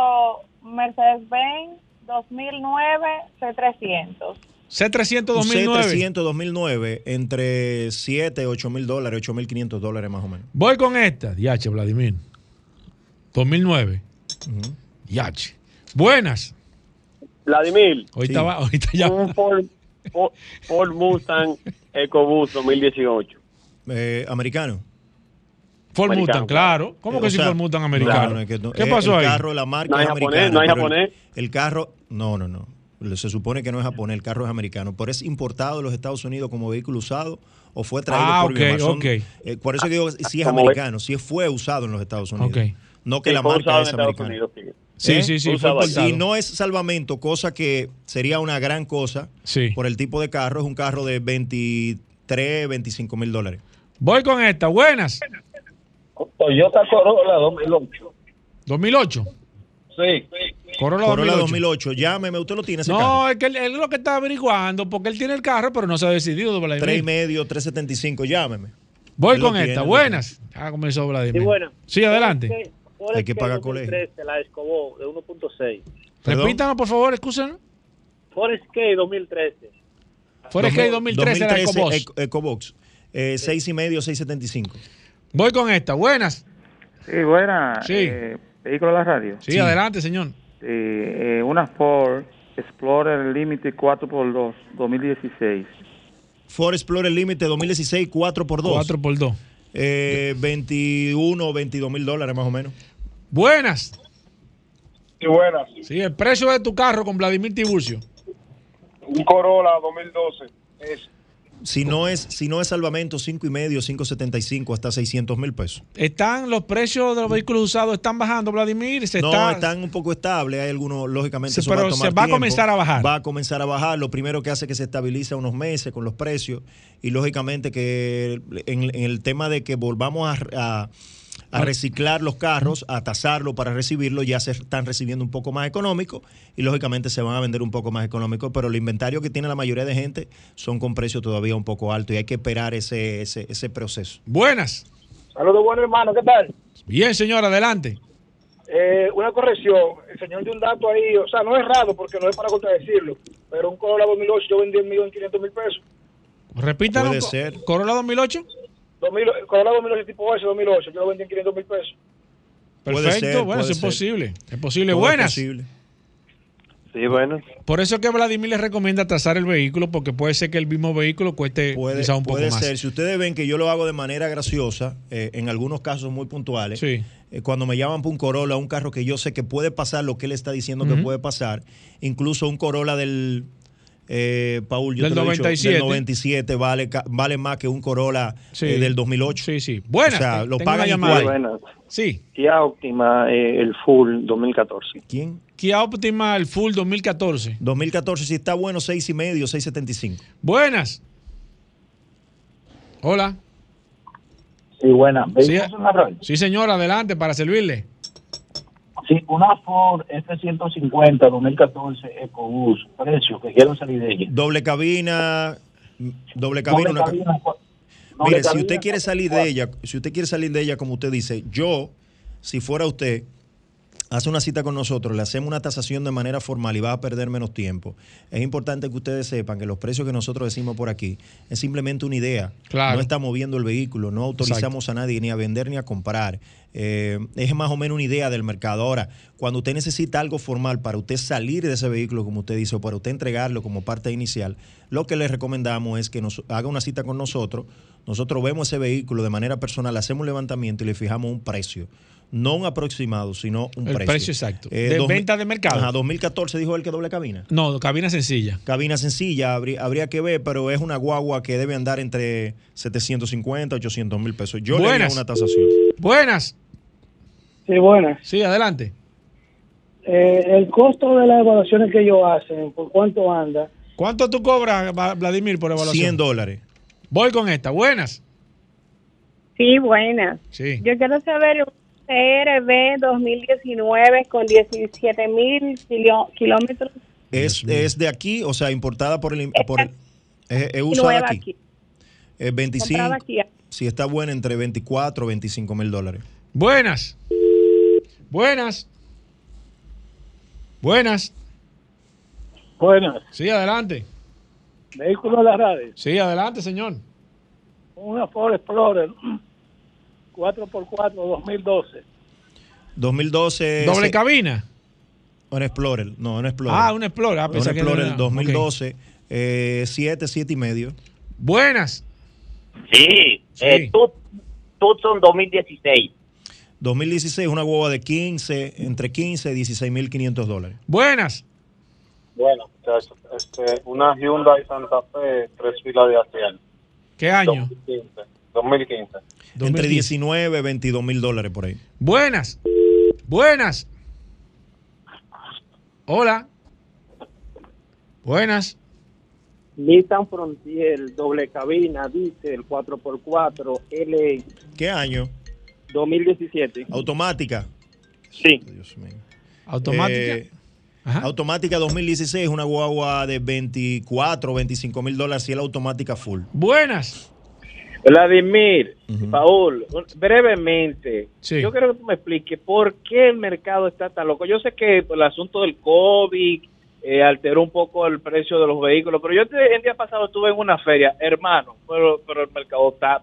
Mercedes-Benz 2009 C300.
C300
Un
2009.
C300 2009 entre 7, 8 mil dólares, 8 mil 500 dólares más o menos.
Voy con esta. Diache, Vladimir. 2009. Diache. Buenas.
Vladimir.
Ahorita, va- ahorita ya.
Un Ford, Ford- Ford Mustang EcoBoost 2018.
Eh, americano.
Ford
Americano,
Mustang, claro. ¿Cómo
Eh,
que
o
si
sea,
Ford Mustang americano?
claro, no, es que no-
¿Qué
eh,
pasó
el
ahí?
carro, la marca
No hay
es
japonés,
americana,
no hay
pero el-
japonés.
El, carro, no, no, no. Se supone que no es japonés, el carro es americano. Pero es importado de los Estados Unidos como vehículo usado o fue traído
Ah,
por
ok,
Biomar. Son-
ok.
eh, por eso digo si es americano, si fue usado en los Estados Unidos.
Ok.
No que
Sí,
la marca es americana.
Unidos, sí.
Sí,
¿Eh?
sí, sí.
Y no es salvamento, cosa que sería una gran cosa
Sí.
por el tipo de carro. Es un carro de 23, 25 mil dólares.
Voy con esta. Buenas.
Toyota Corolla 2008.
2008.
Sí.
Corolla,
Corolla
2008.
2008. Llámeme, usted lo tiene ese carro.
No, es que él, él es lo que está averiguando, porque él tiene el carro, pero no se ha decidido.
3 y medio, 375. Llámeme.
Voy
Él
con
tiene,
esta.
lo
Buenas. Ya comenzó Vladimir.
Sí, buena.
Sí, adelante.
Hay que pagar colegio.
La Escobó de 1.6.
Perdón.
Repítanos, por favor, escúchenos.
Forest K 2013.
Forest K 2013 era
2013
EcoBox.
Eco- EcoBox. Eh, 6 y medio, 675.
Voy con esta. Buenas.
Sí, buena.
Sí.
Eh, vehículo de la radio.
Sí, adelante, señor.
Sí, eh, una Ford Explorer Limited 4x2 2016.
Ford Explorer Limited 2016, 4x2.
4 por 2.
Eh, 21, 22 mil dólares más o menos.
Buenas.
Sí, buenas.
Sí, el precio de tu carro con Vladimir Tiburcio.
Un Corolla 2012. Es
Si no es, si no es salvamento, cinco y medio, 5.75 hasta 600 mil pesos.
¿Están los precios de los vehículos usados están bajando, Vladimir? ¿Se
no,
está-
están un poco estables. Hay algunos, lógicamente,
Sí, pero
va
se va a comenzar a bajar.
Va a comenzar a bajar. Lo primero que hace es que se estabiliza unos meses con los precios. Y lógicamente que en, en el tema de que volvamos a, a- a reciclar los carros, a tasarlo para recibirlo, ya se están recibiendo un poco más económico y lógicamente se van a vender un poco más económico, pero el inventario que tiene la mayoría de gente son con precios todavía un poco altos y hay que esperar ese, ese, ese proceso.
Buenas.
Saludos, bueno hermano, ¿qué tal?
Bien, señor, adelante.
Eh, una corrección, el señor dio un dato ahí, o sea, no es raro porque no es para contradecirlo, pero un Corolla 2008 yo vendí en 1.500.000 pesos.
Repítanos.
Puede ser.
Corolla 2008.
2000, el Corolla 2008 tipo S 2008, yo lo vendí en 500.000 pesos.
Puede
Perfecto,
ser,
bueno,
puede
eso es posible. Es posible.
Todo es
Buenas.
posible.
Sí, bueno.
Por eso es que Vladimir les recomienda tasar el vehículo, porque puede ser que el mismo vehículo cueste
Puede,
quizá un poco
puede
más.
ser. Si ustedes ven que yo lo hago de manera graciosa, eh, en algunos casos muy puntuales,
Sí.
eh, cuando me llaman por un Corolla, un carro que yo sé que puede pasar lo que él está diciendo que puede pasar, incluso un Corolla del, eh, Paul, yo
Del
te lo he dicho,
97.
del 97 vale, vale más que un Corolla
Sí.
eh, del 2008.
Sí, sí. Buenas.
O sea, lo pagan igual.
Buenas.
Sí.
Kia Optima, eh, el full 2014.
¿Quién?
Kia Optima, el full 2014.
2014, si está bueno, 6 y medio, 6.75.
Buenas. Hola.
Sí, buena.
Sí, sí, señor, adelante para servirle.
Sí, una Ford F-150 2014 EcoBoost. Precio, que quiero salir de ella.
Doble cabina, doble cabina,
Doble
una ca-
cabina, doble
Mire, si
cabina,
usted quiere salir de ella, si usted quiere salir de ella, como usted dice, yo, si fuera usted, hace una cita con nosotros, le hacemos una tasación de manera formal y va a perder menos tiempo. Es importante que ustedes sepan que los precios que nosotros decimos por aquí es simplemente una idea.
Claro.
No estamos viendo el vehículo, no autorizamos a nadie ni a vender ni a comprar. Eh, es más o menos una idea del mercado. Ahora, cuando usted necesita algo formal para usted salir de ese vehículo, como usted dice, o para usted entregarlo como parte inicial, lo que le recomendamos es que nos haga una cita con nosotros. Nosotros vemos ese vehículo de manera personal, hacemos un levantamiento y le fijamos un precio. No un aproximado, sino un
El
precio.
precio exacto.
Eh,
de
dos
venta de mercado.
Ajá, 2014 dijo él que doble cabina.
No, cabina sencilla.
Cabina sencilla, habría, habría que ver, pero es una guagua que debe andar entre 750 800 mil pesos. Yo le haría
Buenas.
una tasación.
Buenas.
Sí, buenas.
Sí, adelante.
Eh, el costo de las evaluaciones que ellos hacen, ¿por cuánto anda?
¿Cuánto tú cobras, Vladimir, por evaluación?
100 dólares.
Voy con esta. Buenas.
Sí, buenas.
Sí.
Yo quiero saber un CRB 2019 con 17 mil kilómetros.
Es, es de aquí, o sea, importada por el... Por el es, es usada aquí.
aquí.
Es 25,
Comprada aquí.
si está buena, entre 24 o 25 mil dólares.
Buenas. Buenas. Buenas.
Buenas.
Sí, adelante.
Vehículos en la radio.
Sí, adelante, señor.
Una Ford Explorer 4x4 2012.
2012...
¿Doble
se-
cabina?
Un Explorer, no, un Explorer.
Ah, un Explorer. Ah,
un Explorer
era-
2012, 7, 7 y medio.
Buenas.
Sí,
Sí.
Eh, Tucson 2016.
2016, una guagua de 15, entre 15 y 16 mil 500 dólares.
Buenas.
Bueno, muchachos, este, una Hyundai Santa Fe, tres filas de asiento.
¿Qué año?
2015. 2015.
Entre 19 y 22 mil dólares por ahí.
Buenas. Buenas. Hola. Buenas.
Nissan Frontier, doble cabina, diésel, 4x4, L
¿Qué año?
2017.
Automática.
Sí.
Automática.
Eh, automática 2016, una guagua de 24, 25 mil dólares es la automática full.
Buenas.
Vladimir, Paul, brevemente,
Sí.
yo quiero que tú me expliques por qué el mercado está tan loco. Yo sé que el asunto del COVID eh, alteró un poco el precio de los vehículos, pero yo te- el día pasado estuve en una feria, hermano, pero, pero el mercado está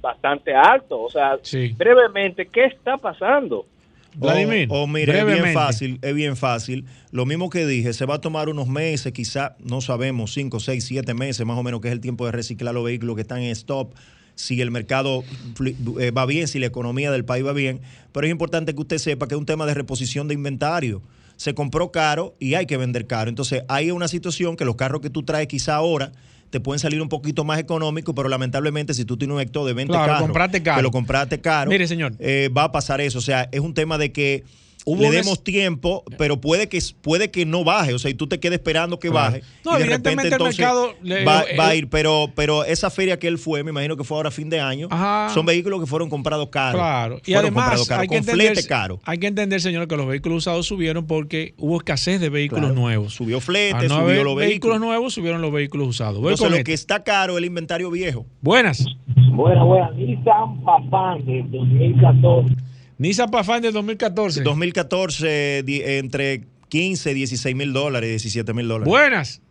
bastante alto. O sea,
Sí.
brevemente, ¿qué está pasando?
Vladimir,
O, o mira, es bien fácil, es bien fácil. Lo mismo que dije, se va a tomar unos meses, quizá, no sabemos, 5, 6, 7 meses más o menos, que es el tiempo de reciclar los vehículos que están en stop, si el mercado eh, va bien, si la economía del país va bien. Pero es importante que usted sepa que es un tema de reposición de inventario. Se compró caro y hay que vender caro. Entonces, hay una situación que los carros que tú traes quizá ahora te pueden salir un poquito más económicos, pero lamentablemente si tú tienes un hector de 20
Claro,
carros,
compraste caro.
que lo compraste caro,
Mire, señor.
eh, va a pasar eso. O sea, es un tema de que
Hubo
le demos tiempo, pero puede que puede que no baje, o sea, y tú te quedes esperando que baje.
No,
y de
evidentemente
repente
el
entonces
mercado le-
va,
eh,
va a ir, pero pero esa feria que él fue, me imagino que fue ahora a fin de año,
Ajá.
son vehículos que fueron comprados caros.
Claro. Y
Fueron
además,
comprados caros,
hay que,
con
entender,
caro.
hay que entender, señor, que los vehículos usados subieron porque hubo escasez de vehículos
Claro.
nuevos.
Subió flete,
no
subió los
vehículos
vehículos.
nuevos, subieron los vehículos usados. Voy
Entonces lo
este.
que está caro es el inventario viejo.
Buenas.
Buena, buena. Nissan Pathfinder 2014.
Nissan Pathfinder 2014.
2014 di- entre 15 y 16 mil dólares, 17 mil dólares.
Buenas.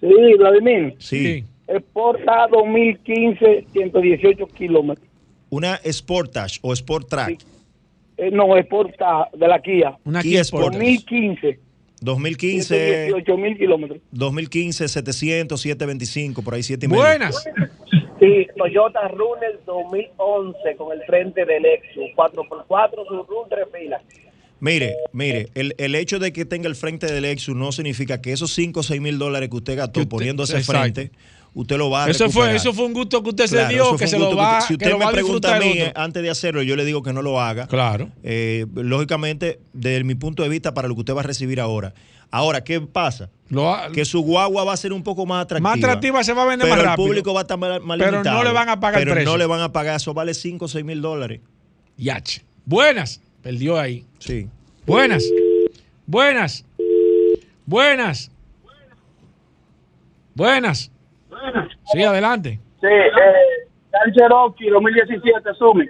Sí, Vladimir.
Sí.
Exporta 2015, 118 kilómetros.
Una Sportage o Sport Track.
Eh, no, exporta de la Kia.
Una
Kia Sportage.
2015,
2015,
118 mil kilómetros.
2015 700, 725, por ahí 7 y medio.
Sí, Toyota Runner 2011 con el frente del Lexus. 4x4, su run, tres filas.
Mire, mire, el, el hecho de que tenga el frente del Lexus no significa que esos 5 o 6 mil dólares que usted gastó poniendo ese
exacto.
frente, usted lo va a
Eso fue, eso fue un gusto que usted
Claro,
se dio, que
fue
se lo va,
Si usted me pregunta a mí antes de hacerlo, yo le digo que no lo haga.
Claro.
Eh, lógicamente, desde mi punto de vista, para lo que usted va a recibir ahora. Ahora, ¿qué pasa? que su guagua va a ser un poco más atractiva.
Más atractiva, se va a vender
pero
más
el
rápido.
público va a estar más, más
Pero no le van a pagar el
Pero
precio.
no le van a pagar, eso vale 5 o 6 mil dólares.
Yache. Buenas. Perdió ahí.
Sí.
Buenas. Buenas. Buenas. Buenas. Sí, adelante.
Sí, eh, Cherokee 2017, Sumi.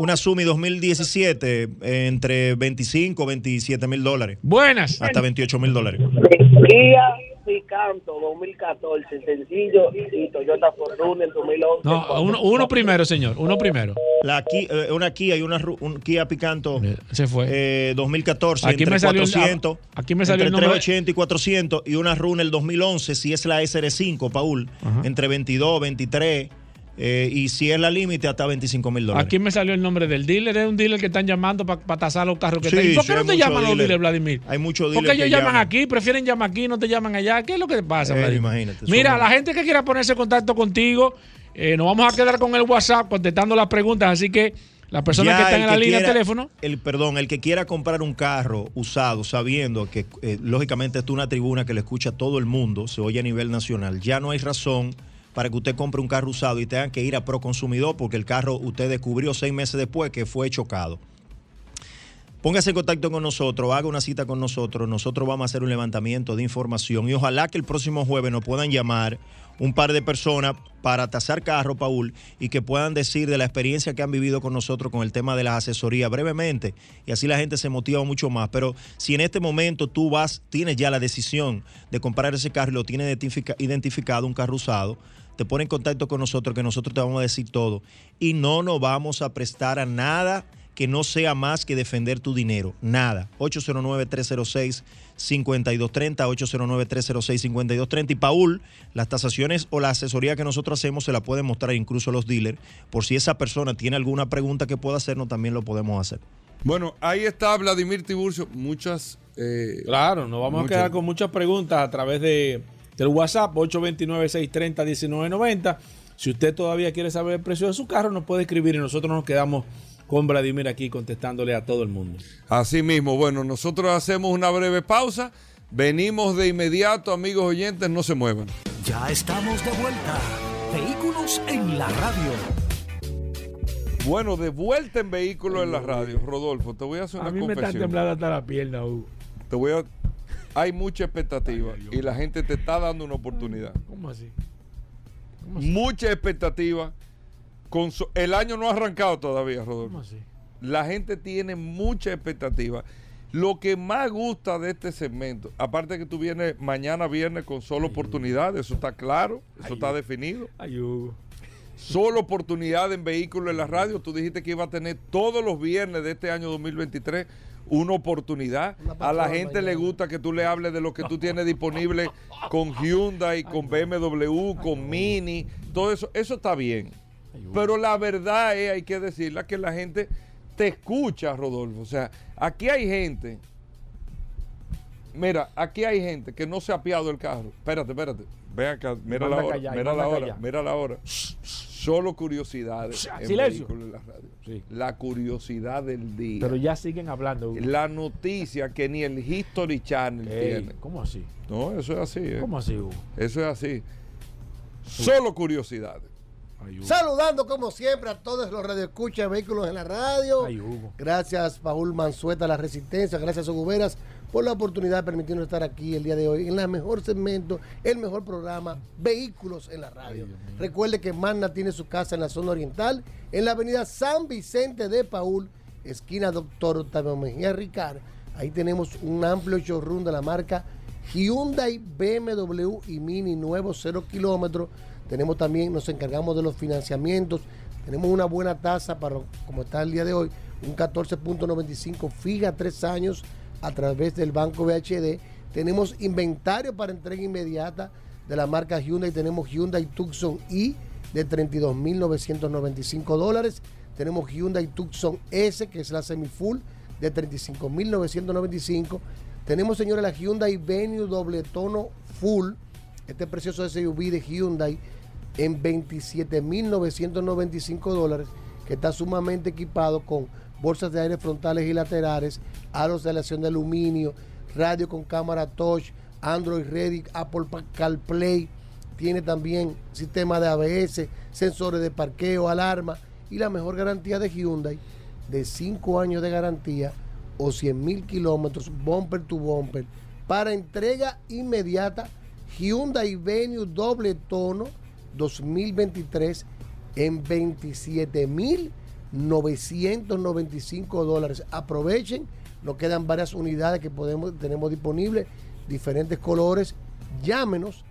Una Sumi 2017 eh, entre 25 27 mil dólares.
Buenas.
Hasta 28 mil dólares.
Kia Picanto 2014, sencillo. Y Toyota Forerunner 2011.
No, uno, uno primero, señor. Uno primero.
La Ki- eh, una Kia y una un Kia Picanto
Se fue.
eh, 2014
Aquí
entre
me salió el-
400,
aquí me salió
entre
el nombre-
380 y 400 y una Runner 2011 si es la SR5, Paul,
Ajá.
entre 22, 23 eh, y si es la límite hasta 25 mil dólares.
Aquí me salió el nombre del dealer. Es un dealer que están llamando para tasar los carros que
Sí,
están. ¿Y por
sí,
qué no te llaman los
dealers.
Vladimir?
Hay muchos
Porque
dealers
ellos
que
llaman
llaman.
aquí, prefieren llamar aquí, no te llaman allá. ¿Qué es lo que pasa,
Eh,
Vladimir?
imagínate,
Mira,
somos-
la gente que quiera ponerse en contacto contigo, eh, nos vamos a quedar con el WhatsApp contestando las preguntas. Así que las personas que están en la línea de teléfono,
El, perdón, el que quiera comprar un carro usado sabiendo que eh, lógicamente esto es una tribuna que le escucha a todo el mundo, se oye a nivel nacional, ya no hay razón para que usted compre un carro usado y tenga que ir a Proconsumidor porque el carro usted descubrió seis meses después que fue chocado. Póngase en contacto con nosotros, haga una cita con nosotros, nosotros vamos a hacer un levantamiento de información y ojalá que el próximo jueves nos puedan llamar un par de personas para tasar carro, Paul, y que puedan decir de la experiencia que han vivido con nosotros con el tema de las asesorías brevemente y así la gente se motiva mucho más. Pero si en este momento tú vas, tienes ya la decisión de comprar ese carro y lo tienes identifica- identificado, un carro usado, te pone en contacto con nosotros, que nosotros te vamos a decir todo. Y no nos vamos a prestar a nada que no sea más que defender tu dinero. Nada. 809-306-5230, 809-306-5230. Y Paul, las tasaciones o la asesoría que nosotros hacemos se la pueden mostrar incluso a los dealers. Por si esa persona tiene alguna pregunta que pueda hacernos, también lo podemos hacer.
Bueno, ahí está Vladimir Tiburcio. Muchas. eh,
claro, nos vamos
muchas-
a quedar con muchas preguntas a través de, del WhatsApp 829-630-1990. Si usted todavía quiere saber el precio de su carro, nos puede escribir y nosotros nos quedamos con Vladimir aquí contestándole a todo el mundo.
Así mismo, bueno, nosotros hacemos una breve pausa. Venimos de inmediato, amigos oyentes, no se muevan.
Ya estamos de vuelta. Vehículos en la radio.
Bueno, de vuelta en vehículos en la radio. Rodolfo, te voy a hacer una
A mí me está
confesión.
temblando hasta la pierna, Hugo.
Te voy a... Hay mucha expectativa y la gente te está dando una oportunidad.
¿Cómo así?
Mucha expectativa. Con so- El año no ha arrancado todavía, Rodolfo.
¿Cómo así?
La gente tiene mucha expectativa. Lo que más gusta de este segmento, aparte que tú vienes mañana viernes con solo oportunidades, eso está claro, eso está definido.
Ay, Hugo.
Solo oportunidad en vehículos en la radio. Tú dijiste que iba a tener todos los viernes de este año 2023 una oportunidad. a la gente le gusta que tú le hables de lo que tú tienes disponible con Hyundai, con BMW, con Mini, todo eso. Eso está bien. Pero la verdad es, hay que decirla, que la gente te escucha, Rodolfo. O sea, aquí hay gente Mira, aquí hay gente que no se ha apiado el carro. Espérate, espérate. Ven acá, mira la hora,
callar,
mira la hora,
callar.
mira la hora. Solo curiosidades en
Silencio.
Vehículos en la radio.
Sí.
La curiosidad del día.
Pero ya siguen hablando. Hugo.
La noticia que ni el History Channel
Ey,
tiene.
¿Cómo así?
No, eso es así. ¿eh?
¿Cómo así, Hugo?
Eso es así. Solo curiosidades.
Saludando como siempre a todos los radioescuchas de vehículos en la radio.
Ay, Hugo.
Gracias, Paul Manzueta, La Resistencia. Gracias, Hugo Veras, por la oportunidad de permitirnos estar aquí el día de hoy en el mejor segmento, el mejor programa, Vehículos en la radio. Recuerde que Magna tiene su casa en la zona oriental, en la avenida San Vicente de Paul, esquina Doctor Octavio Mejía Ricard. Ahí tenemos un amplio showroom de la marca Hyundai, BMW y Mini nuevo 0 kilómetros. Tenemos también, nos encargamos de los financiamientos. Tenemos una buena tasa para, como está el día de hoy, un 14.95 fija tres años a través del Banco VHD. Tenemos inventario para entrega inmediata de la marca Hyundai. Tenemos Hyundai Tucson i de 32.995 dólares. Tenemos Hyundai Tucson S, que es la semifull, de 35.995. Tenemos, señores, la Hyundai Venue doble tono full. Este precioso SUV de Hyundai en 27.995 dólares, que está sumamente equipado con bolsas de aire frontales y laterales, aros de aleación de aluminio, radio con cámara touch, Android Ready, Apple CarPlay, tiene también sistema de ABS, sensores de parqueo, alarma y la mejor garantía de Hyundai de 5 años de garantía o 100 mil kilómetros bumper to bumper. Para entrega inmediata Hyundai Venue doble tono 2023 en 27 mil 995 dólares. Aprovechen, nos quedan varias unidades que podemos, tenemos disponibles, diferentes colores. Llámenos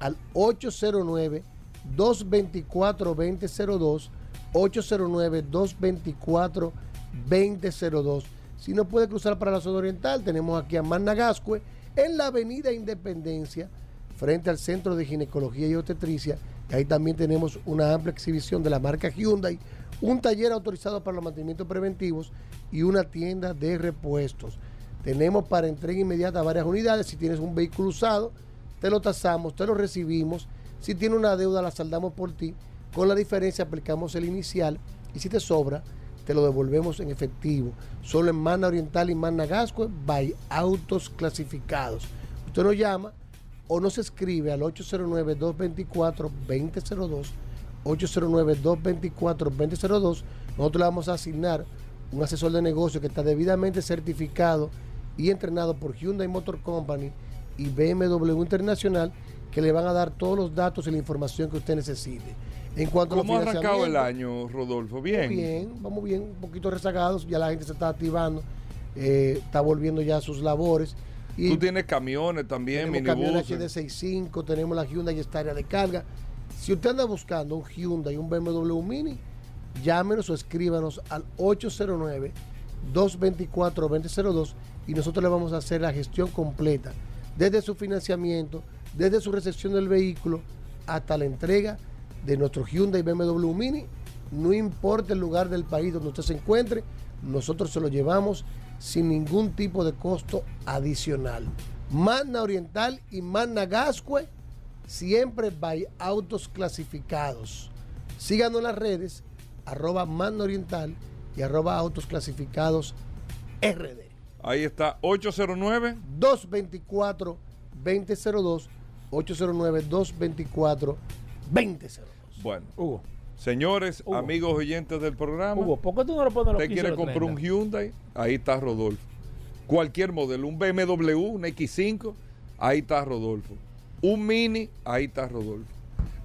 al 809-224-2002, 809-224-2002. Si no puede cruzar para la zona oriental, tenemos aquí a Managascue en la avenida Independencia, frente al Centro de Ginecología y Obstetricia. Y ahí también tenemos una amplia exhibición de la marca Hyundai, un taller autorizado para los mantenimientos preventivos y una tienda de repuestos. Tenemos para entrega inmediata varias unidades. Si tienes un vehículo usado, te lo tasamos, te lo recibimos. Si tiene una deuda, la saldamos por ti. Con la diferencia aplicamos el inicial y si te sobra, te lo devolvemos en efectivo. Solo en Mana Oriental y Mana Gascue, by autos clasificados. Usted nos llama o nos escribe al 809-224-2002. 809-224-2002. Nosotros le vamos a asignar un asesor de negocio que está debidamente certificado y entrenado por Hyundai Motor Company y BMW Internacional que le van a dar todos los datos y la información que usted necesite. En cuanto
¿Cómo
a
ha arrancado el año, Rodolfo? Bien.
bien, vamos bien, un poquito rezagados, ya la gente se está activando, eh, está volviendo ya a sus labores. Y
Tú tienes camiones también,
tenemos camiones
minibuses.
HD65, tenemos la Hyundai Staria de carga. Si usted anda buscando un Hyundai, un BMW Mini, llámenos o escríbanos al 809-224-2002 y nosotros le vamos a hacer la gestión completa, desde su financiamiento, desde su recepción del vehículo hasta la entrega de nuestro Hyundai BMW Mini. No importa el lugar del país donde usted se encuentre, nosotros se lo llevamos sin ningún tipo de costo adicional. Magna Oriental y Magna Gascue, siempre by autos clasificados. Síganos en las redes, arroba Magna Oriental y arroba autos clasificados RD.
Ahí está, 809.
224-2002, 809-224-2002.
Bueno.
Hugo.
Señores, amigos oyentes del programa.
Hugo, ¿por qué tú no lo pones los
¿Usted
15
quiere comprar un
30?
Hyundai? Ahí está Rodolfo. Cualquier modelo, un BMW, un X5, ahí está Rodolfo. Un Mini, ahí está Rodolfo.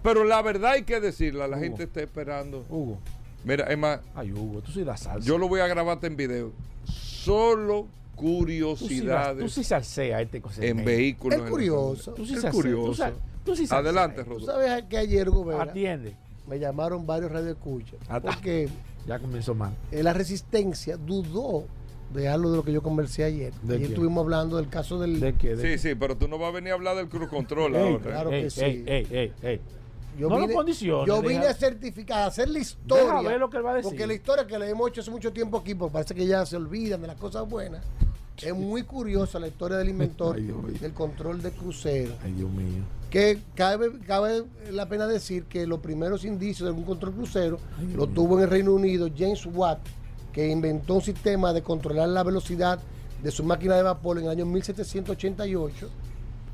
Pero la verdad hay que decirla, la
Hugo.
gente está esperando.
Hugo.
Mira, es más,
Ay, Hugo, tú sí das salsa.
yo lo voy a grabarte en video. Solo
Tú sí,
curiosidades
tú sí salsea este cosa.
en vehículos.
Es curioso.
Tú sí
Es
tú
curioso.
tú sí.
Adelante,
Tú
Rodolfo.
sabes que ayer, Gobera,
Atiende.
me llamaron varios radioescuchas porque
Ya comenzó mal.
eh, la resistencia dudó de algo de lo que yo conversé ayer.
¿De
Ayer estuvimos hablando del caso del...
¿De qué?
Sí, sí, pero tú no vas a venir a hablar del Cruz Control
Ey,
ahora.
claro
ey,
que sí.
ey, ey, ey, ey.
Yo
no
vine,
lo condiciones.
yo vine
deja-
a certificar, a hacer la historia.
Deja ver lo que él va a decir.
Porque la historia que le hemos hecho hace mucho tiempo aquí, porque parece que ya se olvidan de las cosas buenas. Es muy curiosa la historia del inventor (laughs)
Ay,
del control de crucero.
Ay, Dios mío.
Que cabe, cabe la pena decir que los primeros indicios de un control crucero lo tuvo en el Reino Unido James Watt, que inventó un sistema de controlar la velocidad de su máquina de vapor en el año 1788.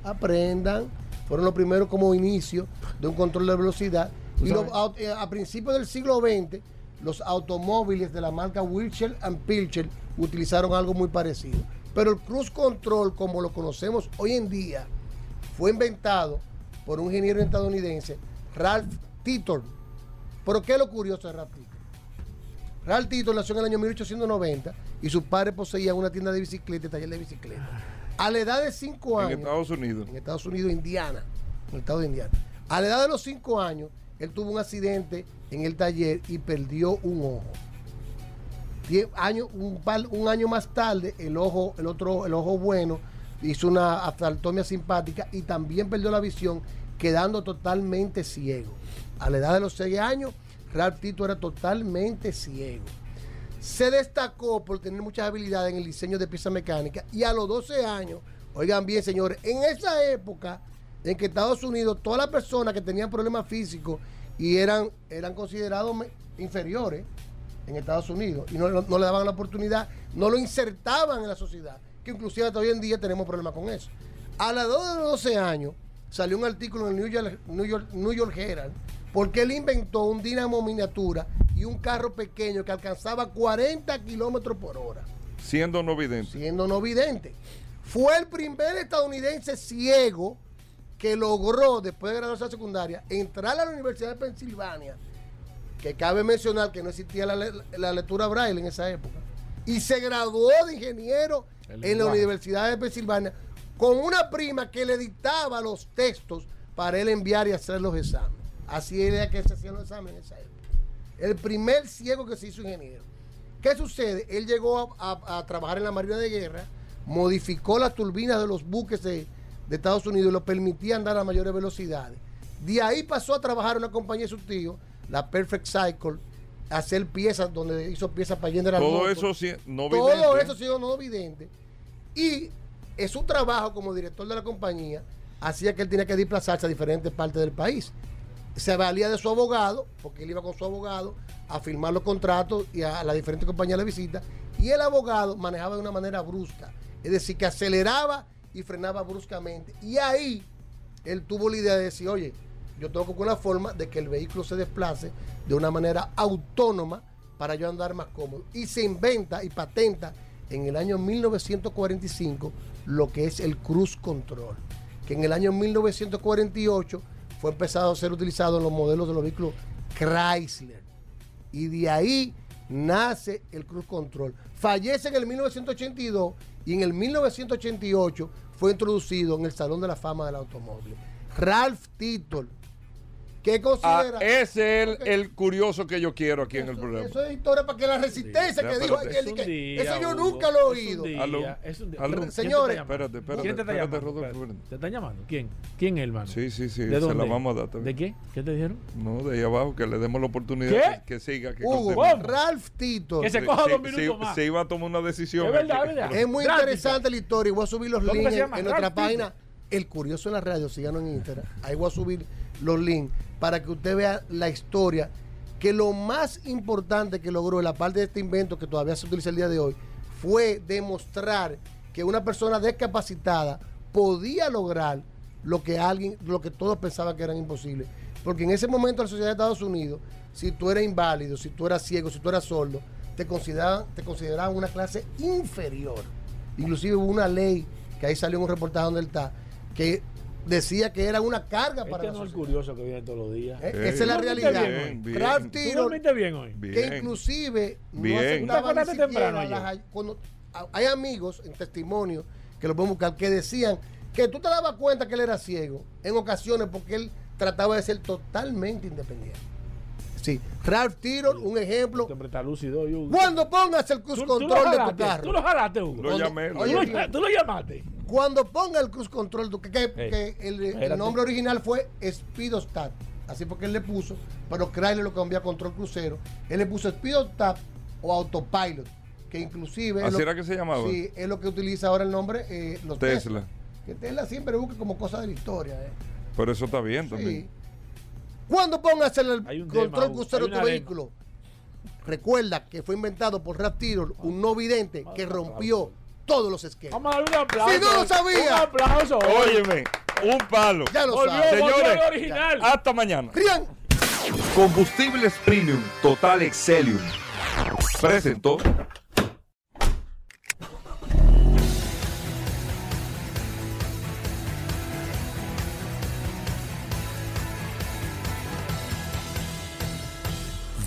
Aprendan, fueron los primeros como inicio de un control de velocidad. Y a, eh, a principios del siglo XX, los automóviles de la marca Wilshire and Pilcher utilizaron algo muy parecido. Pero el cruise control, como lo conocemos hoy en día, fue inventado por un ingeniero estadounidense, Ralph Tittle. ¿Pero qué es lo curioso de Ralph Tittle? Ralph Tittle nació en el año 1890 y sus padres poseían una tienda de bicicleta y taller de bicicleta. A la edad de 5
En
años,
Estados Unidos.
en Estados Unidos, Indiana, en el estado de Indiana. A la edad de los 5 años, él tuvo un accidente en el taller y perdió un ojo. Die- año- un, par- un año más tarde, el ojo, el otro, el ojo bueno, hizo una aftaltomía simpática y también perdió la visión, quedando totalmente ciego. A la edad de los 6 años, Ralph Tito era totalmente ciego. Se destacó por tener muchas habilidades en el diseño de piezas mecánicas y a los 12 años, oigan bien señores, en esa época en que Estados Unidos, todas las personas que tenían problemas físicos y eran, eran considerados inferiores en Estados Unidos y no, le daban la oportunidad, no lo insertaban en la sociedad, que inclusive hasta hoy en día tenemos problemas con eso. A la edad de los 12 años salió un artículo en el New York, New York Herald porque él inventó un dinamo miniatura y un carro pequeño que alcanzaba 40 kilómetros por hora,
Siendo no vidente.
siendo no vidente. Fue el primer estadounidense ciego que logró, después de graduarse de secundaria, entrar a la Universidad de Pensilvania, que cabe mencionar que no existía la, le- la lectura braille en esa época, y se graduó de ingeniero
El
en la. Universidad de Pensilvania con una prima que le dictaba los textos para él enviar y hacer los exámenes. Así era que se hacían los exámenes en esa época. El primer ciego que se hizo ingeniero. ¿Qué sucede? Él llegó a, a- a trabajar en la Marina de Guerra, modificó las turbinas de los buques de, de Estados Unidos y lo permitía andar a mayores velocidades. De ahí pasó a trabajar en una compañía de su tío, la Perfect Cycle, a hacer piezas, donde hizo piezas para General
Todo
Motors.
eso sí, no
Todo
vidente.
eso siendo no vidente. Y en su trabajo como director de la compañía, hacía que él tenía que desplazarse a diferentes partes del país. Se valía de su abogado, porque él iba con su abogado a firmar los contratos y a las diferentes compañías de visita. Y el abogado manejaba de una manera brusca. Es decir, que aceleraba y frenaba bruscamente. Y ahí él tuvo la idea de decir, oye, yo tengo que una forma de que el vehículo se desplace de una manera autónoma para yo andar más cómodo. Y se inventa y patenta en el año 1945 lo que es el cruise control, que en el año 1948 fue empezado a ser utilizado en los modelos de los vehículos Chrysler. Y de ahí nace el cruise control. Fallece en el 1982 y en el 1988 fue introducido en el Salón de la Fama del Automóvil. Ralph Tittle, ¿qué
Ah,
considera?
ese es el, el curioso que yo quiero aquí en el programa.
Eso es historia para que la resistencia
Sí,
que dijo aquel,
un
que-
día,
eso yo nunca lo he oído.
día,
Aló.
es un día.
Aló.
¿Quién te está
Señores,
llamando?
Espérate, espérate,
¿Quién te está
espérate,
llamando?
Rodolfo,
Espérate. ¿Te están llamando? ¿Quién? ¿Quién es, hermano?
Sí, sí, sí,
¿De
se
dónde?
la vamos a dar también.
¿De qué? ¿Qué te dijeron?
No, de ahí abajo, que le demos la oportunidad
¿Qué?
que, que siga. Que
Hugo,
continúe.
Ralph Tito.
Que se coja
sí,
dos minutos
sí,
más.
Se iba a tomar una decisión.
Es verdad, verdad.
Es muy interesante la historia y voy a subir los
¿Cómo que
links
se
en, nuestra página. El Curioso en la Radio, síganos en Instagram. Ahí voy a subir los links para que usted vea la historia. Que lo más importante que logró en la parte de este invento que todavía se utiliza el día de hoy fue demostrar que una persona discapacitada podía lograr lo que alguien, lo que todos pensaban que era imposible. Porque en ese momento en la sociedad de Estados Unidos, si tú eras inválido, si tú eras ciego, si tú eras sordo, te consideraban, te una clase inferior. Inclusive hubo una ley que ahí salió un reportaje donde él está, que decía que era una carga para
Este
la
no es el
sociedad.
curioso que viene todos los días.
Eh. Esa es la
¿Tú dormiste
realidad.
bien?
Bien.
Ralph
¿Tú
Tiro,
dormiste bien hoy?
que
Bien.
inclusive no aceptaba
¿Te
ni siquiera las cuando- hay amigos en testimonio que lo pueden buscar que decían que tú te dabas cuenta que él era ciego en ocasiones porque él trataba de ser totalmente independiente. Sí, Ralph Tiro, un ejemplo.
Este hombre está lúcido, Hugo.
Cuando pongas el cruise
Tú- tú
control de tu carro.
Tú lo jalaste, Hugo.
Lo
Cuando-
llamé. lo
Oye,
Tú lo- Tú lo llamaste.
Cuando ponga el cruise control, que, que- que el, el nombre original fue Speedostat, así porque él le puso, pero Chrysler lo cambió a control crucero. Él le puso Speedostat o Autopilot. que inclusive... es
¿Así
lo-
era que se llamaba?
Sí, es lo que utiliza ahora el nombre eh, los Tesla.
Tesla.
Que Tesla siempre busca como cosa de la historia. eh.
Pero eso está bien
Sí.
también.
Cuando pongas el control
tema,
crucero de tu vehículo, recuerda que fue inventado por Rap Taylor, un no vidente que rompió todos los esquemas.
Vamos a darle un aplauso.
Si no lo sabía.
Un aplauso.
Óyeme, un palo.
Ya lo
Volvió,
sabes.
Señores,
original.
hasta mañana.
Rian.
Combustibles Premium Total Excelium. Presentó.